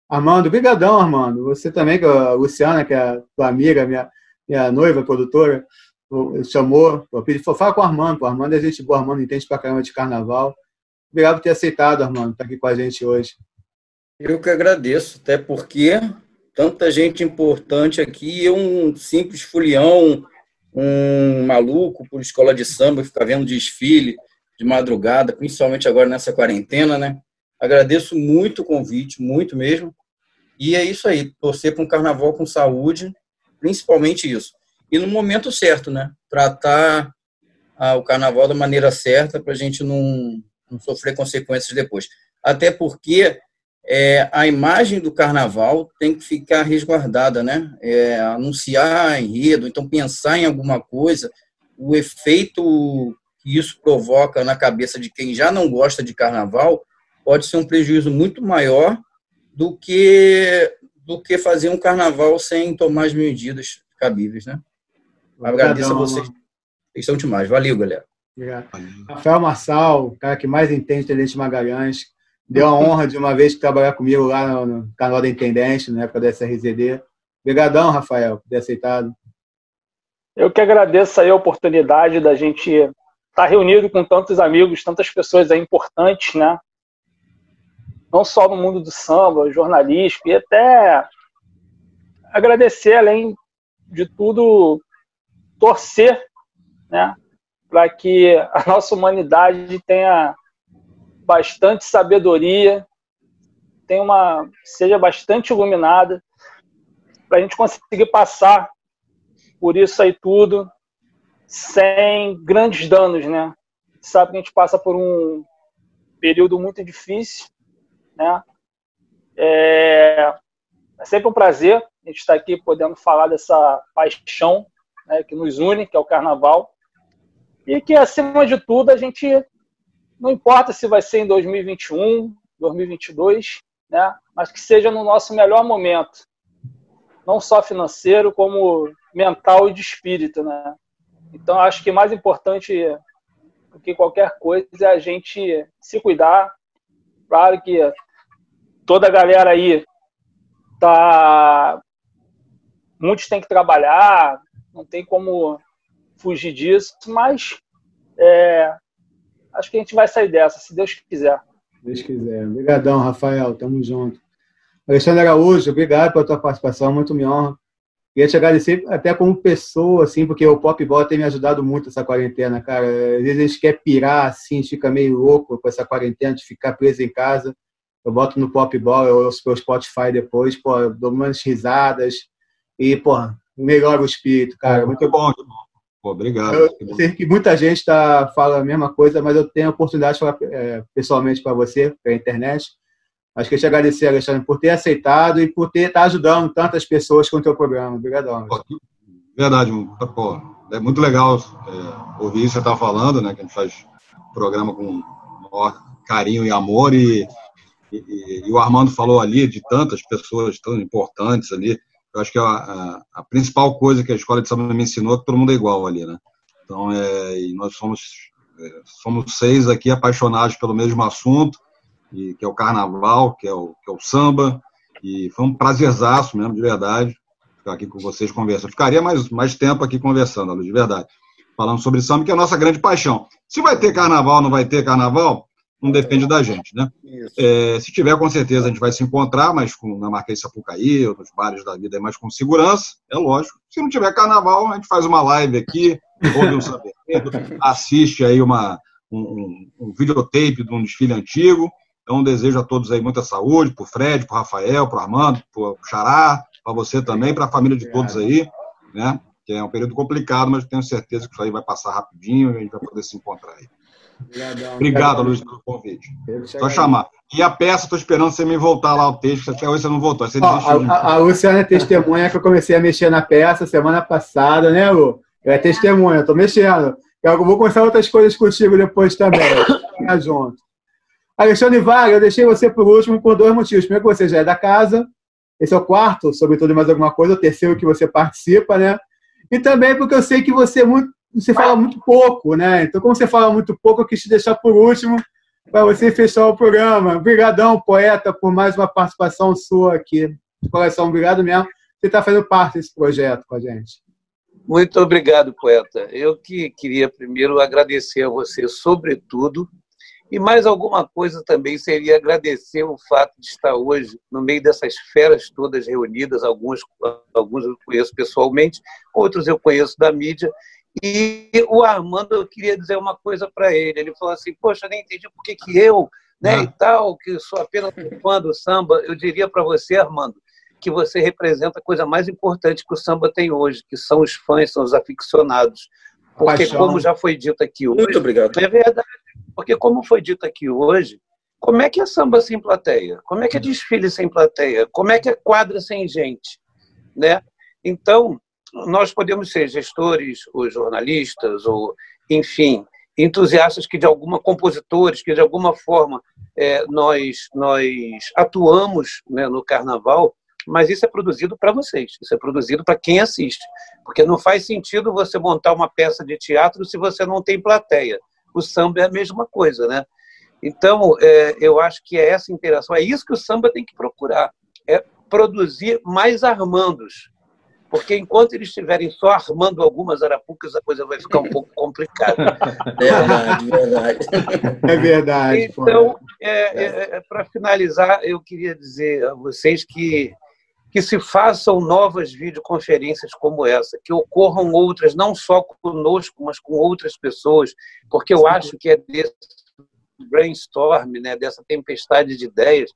Armando, brigadão, Armando. Você também, que a Luciana, que é a tua amiga, minha, minha noiva, produtora, chamou, pediu, fala com o Armando, o Armando é gente boa, Armando entende pra caramba de carnaval. Obrigado por ter aceitado, Armando, estar tá aqui com a gente hoje. Eu que agradeço, até porque tanta gente importante aqui, eu um simples fulião, um maluco por escola de samba, ficar vendo desfile de madrugada, principalmente agora nessa quarentena, né? Agradeço muito o convite, muito mesmo. E é isso aí, torcer para um carnaval com saúde, principalmente isso. E no momento certo, né? Tratar ah, o carnaval da maneira certa para a gente não, não sofrer consequências depois. Até porque é, a imagem do carnaval tem que ficar resguardada, né? É, anunciar enredo, então pensar em alguma coisa, o efeito que isso provoca na cabeça de quem já não gosta de carnaval pode ser um prejuízo muito maior do que do que fazer um carnaval sem tomar as medidas cabíveis, né? Agradeço a vocês. Vocês são demais. Valeu, galera. Obrigado. Rafael Marçal, o cara que mais entende Tenente Magalhães, deu a honra de uma vez trabalhar comigo lá no, no canal da Intendente, na época da SRZD. Obrigadão, Rafael, por ter aceitado. Eu que agradeço aí a oportunidade da gente estar tá reunido com tantos amigos, tantas pessoas aí importantes, né? não só no mundo do samba, jornalístico, e até agradecer, além de tudo, torcer né, para que a nossa humanidade tenha bastante sabedoria, tenha uma, seja bastante iluminada, para a gente conseguir passar por isso aí tudo sem grandes danos, né? Sabe que a gente passa por um período muito difícil, né? É, é sempre um prazer a gente estar aqui podendo falar dessa paixão né, que nos une, que é o carnaval, e que, acima de tudo, a gente não importa se vai ser em 2021, 2022, né, mas que seja no nosso melhor momento, não só financeiro, como mental e de espírito. Né? Então, acho que mais importante do que qualquer coisa é a gente se cuidar. Claro que toda a galera aí tá. Muitos têm que trabalhar, não tem como fugir disso, mas é, acho que a gente vai sair dessa, se Deus quiser. Deus quiser. Obrigadão, Rafael. Tamo junto. Alexandre Araújo, obrigado pela tua participação, muito me honra. Queria te agradecer até como pessoa, assim, porque o Pop Ball tem me ajudado muito essa quarentena, cara. Às vezes a gente quer pirar, assim, fica meio louco com essa quarentena, de ficar preso em casa eu boto no Pop Ball, eu ouço pelo Spotify depois, pô, dou umas risadas e, pô, melhora o espírito, cara. Muito bom. Pô, obrigado. Eu sei que muita gente tá, fala a mesma coisa, mas eu tenho a oportunidade de falar é, pessoalmente para você, pela internet. Acho que eu te agradecer, Alexandre, por ter aceitado e por ter tá ajudando tantas pessoas com o teu programa. Obrigadão. Verdade, pô, é muito legal é, ouvir isso que você está falando, né? Que a gente faz programa com maior carinho e amor e e, e, o Armando falou ali de tantas pessoas tão importantes ali. Eu acho que a, a, a, principal coisa que a escola de samba me ensinou é que todo mundo é igual ali, né? Então, é, e nós somos, é, somos seis aqui apaixonados pelo mesmo assunto, e, que é o carnaval, que é o, que é o samba. E foi um prazerzaço mesmo, de verdade, ficar aqui com vocês conversando. Ficaria mais, mais tempo aqui conversando, de verdade. Falando sobre samba, que é a nossa grande paixão. Se vai ter carnaval não vai ter carnaval, não depende da gente, né? É, se tiver, com certeza, a gente vai se encontrar, mas com, na Marquês Sapucaí, ou nos bares da vida, é mais com segurança, é lógico. Se não tiver carnaval, a gente faz uma live aqui, ouve um [LAUGHS] assiste aí uma, um, um, um videotape de um desfile antigo. Então, desejo a todos aí muita saúde, para o Fred, para o Rafael, para o Armando, para o Xará, para você também, para a família de todos aí, né? Que é um período complicado, mas tenho certeza que isso aí vai passar rapidinho e a gente vai poder se encontrar aí. Obrigadão, Obrigado, Luiz, pelo convite. Só chamar. E a peça, estou esperando você me voltar lá o texto, até hoje você não voltou. Você Ó, a, a, Luciana é testemunha que eu comecei a mexer na peça semana passada, né, Lu? Ela é testemunha, estou mexendo. Eu vou começar outras coisas contigo depois também. Ficar junto. Alexandre Vargas, eu deixei você por último por dois motivos. Primeiro, que você já é da casa. Esse é o quarto, sobretudo mais alguma coisa. O terceiro que você participa, né? E também porque eu sei que você é muito você fala muito pouco, né? Então, como você fala muito pouco, eu quis te deixar por último para você fechar o programa. Obrigadão, poeta, por mais uma participação sua aqui. De coração, obrigado mesmo. Você está fazendo parte desse projeto com a gente. Muito obrigado, poeta. Eu que queria primeiro agradecer a você, sobretudo, e mais alguma coisa também seria agradecer o fato de estar hoje no meio dessas feras todas reunidas, alguns, alguns eu conheço pessoalmente, outros eu conheço da mídia, e o Armando, eu queria dizer uma coisa para ele. Ele falou assim: Poxa, eu nem entendi por que, que eu, né, ah. e tal, que sou apenas um fã do samba. Eu diria para você, Armando, que você representa a coisa mais importante que o samba tem hoje, que são os fãs, são os aficionados. Porque, Paixão. como já foi dito aqui hoje. Muito obrigado. É verdade. Porque, como foi dito aqui hoje, como é que é samba sem plateia? Como é que é desfile sem plateia? Como é que é quadra sem gente? Né? Então, nós podemos ser gestores ou jornalistas ou, enfim, entusiastas que de alguma compositores que de alguma forma é, nós nós atuamos né, no Carnaval, mas isso é produzido para vocês, isso é produzido para quem assiste, porque não faz sentido você montar uma peça de teatro se você não tem plateia. O samba é a mesma coisa, né? Então, é, eu acho que é essa interação, é isso que o samba tem que procurar, é produzir mais armandos, porque enquanto eles estiverem só armando algumas arapucas, a coisa vai ficar um pouco complicada. [LAUGHS] verdade, verdade. É verdade. Então, é, é, é para finalizar, eu queria dizer a vocês que, que se façam novas videoconferências como essa, que ocorram outras, não só conosco, mas com outras pessoas, porque eu acho que é desse brainstorm, né, dessa tempestade de ideias,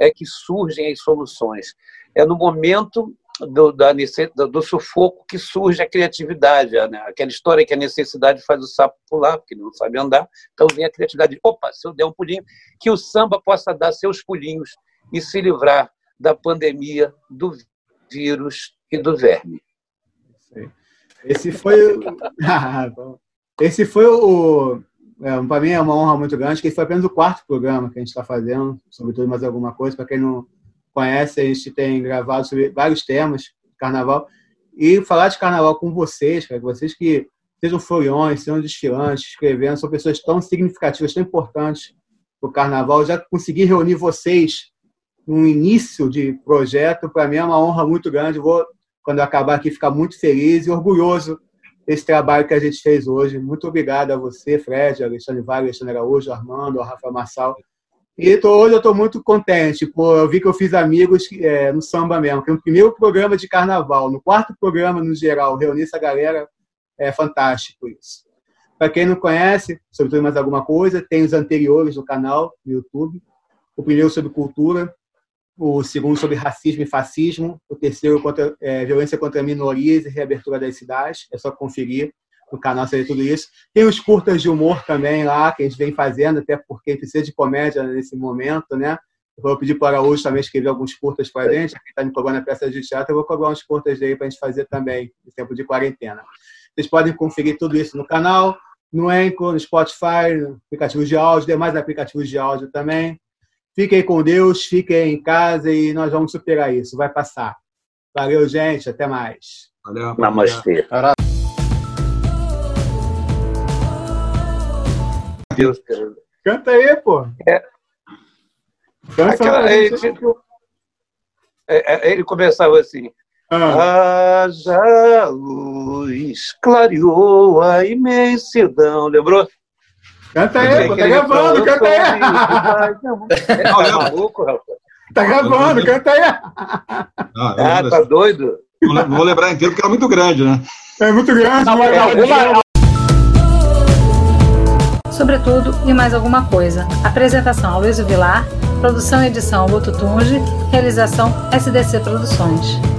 é que surgem as soluções. É no momento do, da, do sufoco que surge a criatividade. Né? Aquela história que a necessidade faz o sapo pular, porque não sabe andar. Então vem a criatividade. Opa, se eu der um pulinho, que o samba possa dar seus pulinhos e se livrar da pandemia, do vírus e do verme. Esse foi, ah, [LAUGHS] esse foi o. É, para mim é uma honra muito grande, que esse foi apenas o quarto programa que a gente está fazendo, sobretudo mais alguma coisa. Para quem não conhece, a gente tem gravado sobre vários temas carnaval. E falar de carnaval com vocês, cara, vocês que sejam floriões, sejam desfilantes, escrevendo, são pessoas tão significativas, tão importantes para o carnaval. Já consegui reunir vocês no início de projeto, para mim é uma honra muito grande. Vou, quando eu acabar aqui, ficar muito feliz e orgulhoso desse trabalho que a gente fez hoje. Muito obrigado a você, Fred, Alexandre Vale, Alexandre Araújo, Armando, Rafael Marçal, e tô, hoje eu estou muito contente, pô, eu vi que eu fiz amigos é, no samba mesmo, que no primeiro programa de carnaval, no quarto programa no geral, reunir essa galera, é fantástico isso. Para quem não conhece, sobretudo mais alguma coisa, tem os anteriores no canal, no YouTube. O primeiro sobre cultura, o segundo sobre racismo e fascismo, o terceiro contra é, violência contra minorias e reabertura das cidades. É só conferir no canal seria tudo isso. Tem os curtas de humor também lá, que a gente vem fazendo, até porque precisa de comédia nesse momento, né? Eu vou pedir para o Araújo também escrever alguns curtas para a gente, que está me cobrando a peça de teatro, eu vou cobrar uns curtas aí para a gente fazer também, no tempo de quarentena. Vocês podem conferir tudo isso no canal, no Anchor, no Spotify, no aplicativos de áudio, demais aplicativos de áudio também. Fiquem com Deus, fiquem em casa e nós vamos superar isso, vai passar. Valeu, gente, até mais. Valeu. Namastê. Deus. Canta aí, pô. É. Canta Aquela, ele, tipo, é, é, ele começava assim. Ah. A luz, clareou a imensidão, lembrou? Canta aí, pô, tá gravando, canta aí. Tá, [LAUGHS] é, tá maluco, rapaz. Tá gravando, canta aí. Ah, ah tá doido? Vou lembrar inteiro porque era muito grande, né? É muito grande. Não, mas, não, sobretudo e mais alguma coisa. Apresentação Luiz Vilar, produção e edição Luto Tunge, realização SDC Produções.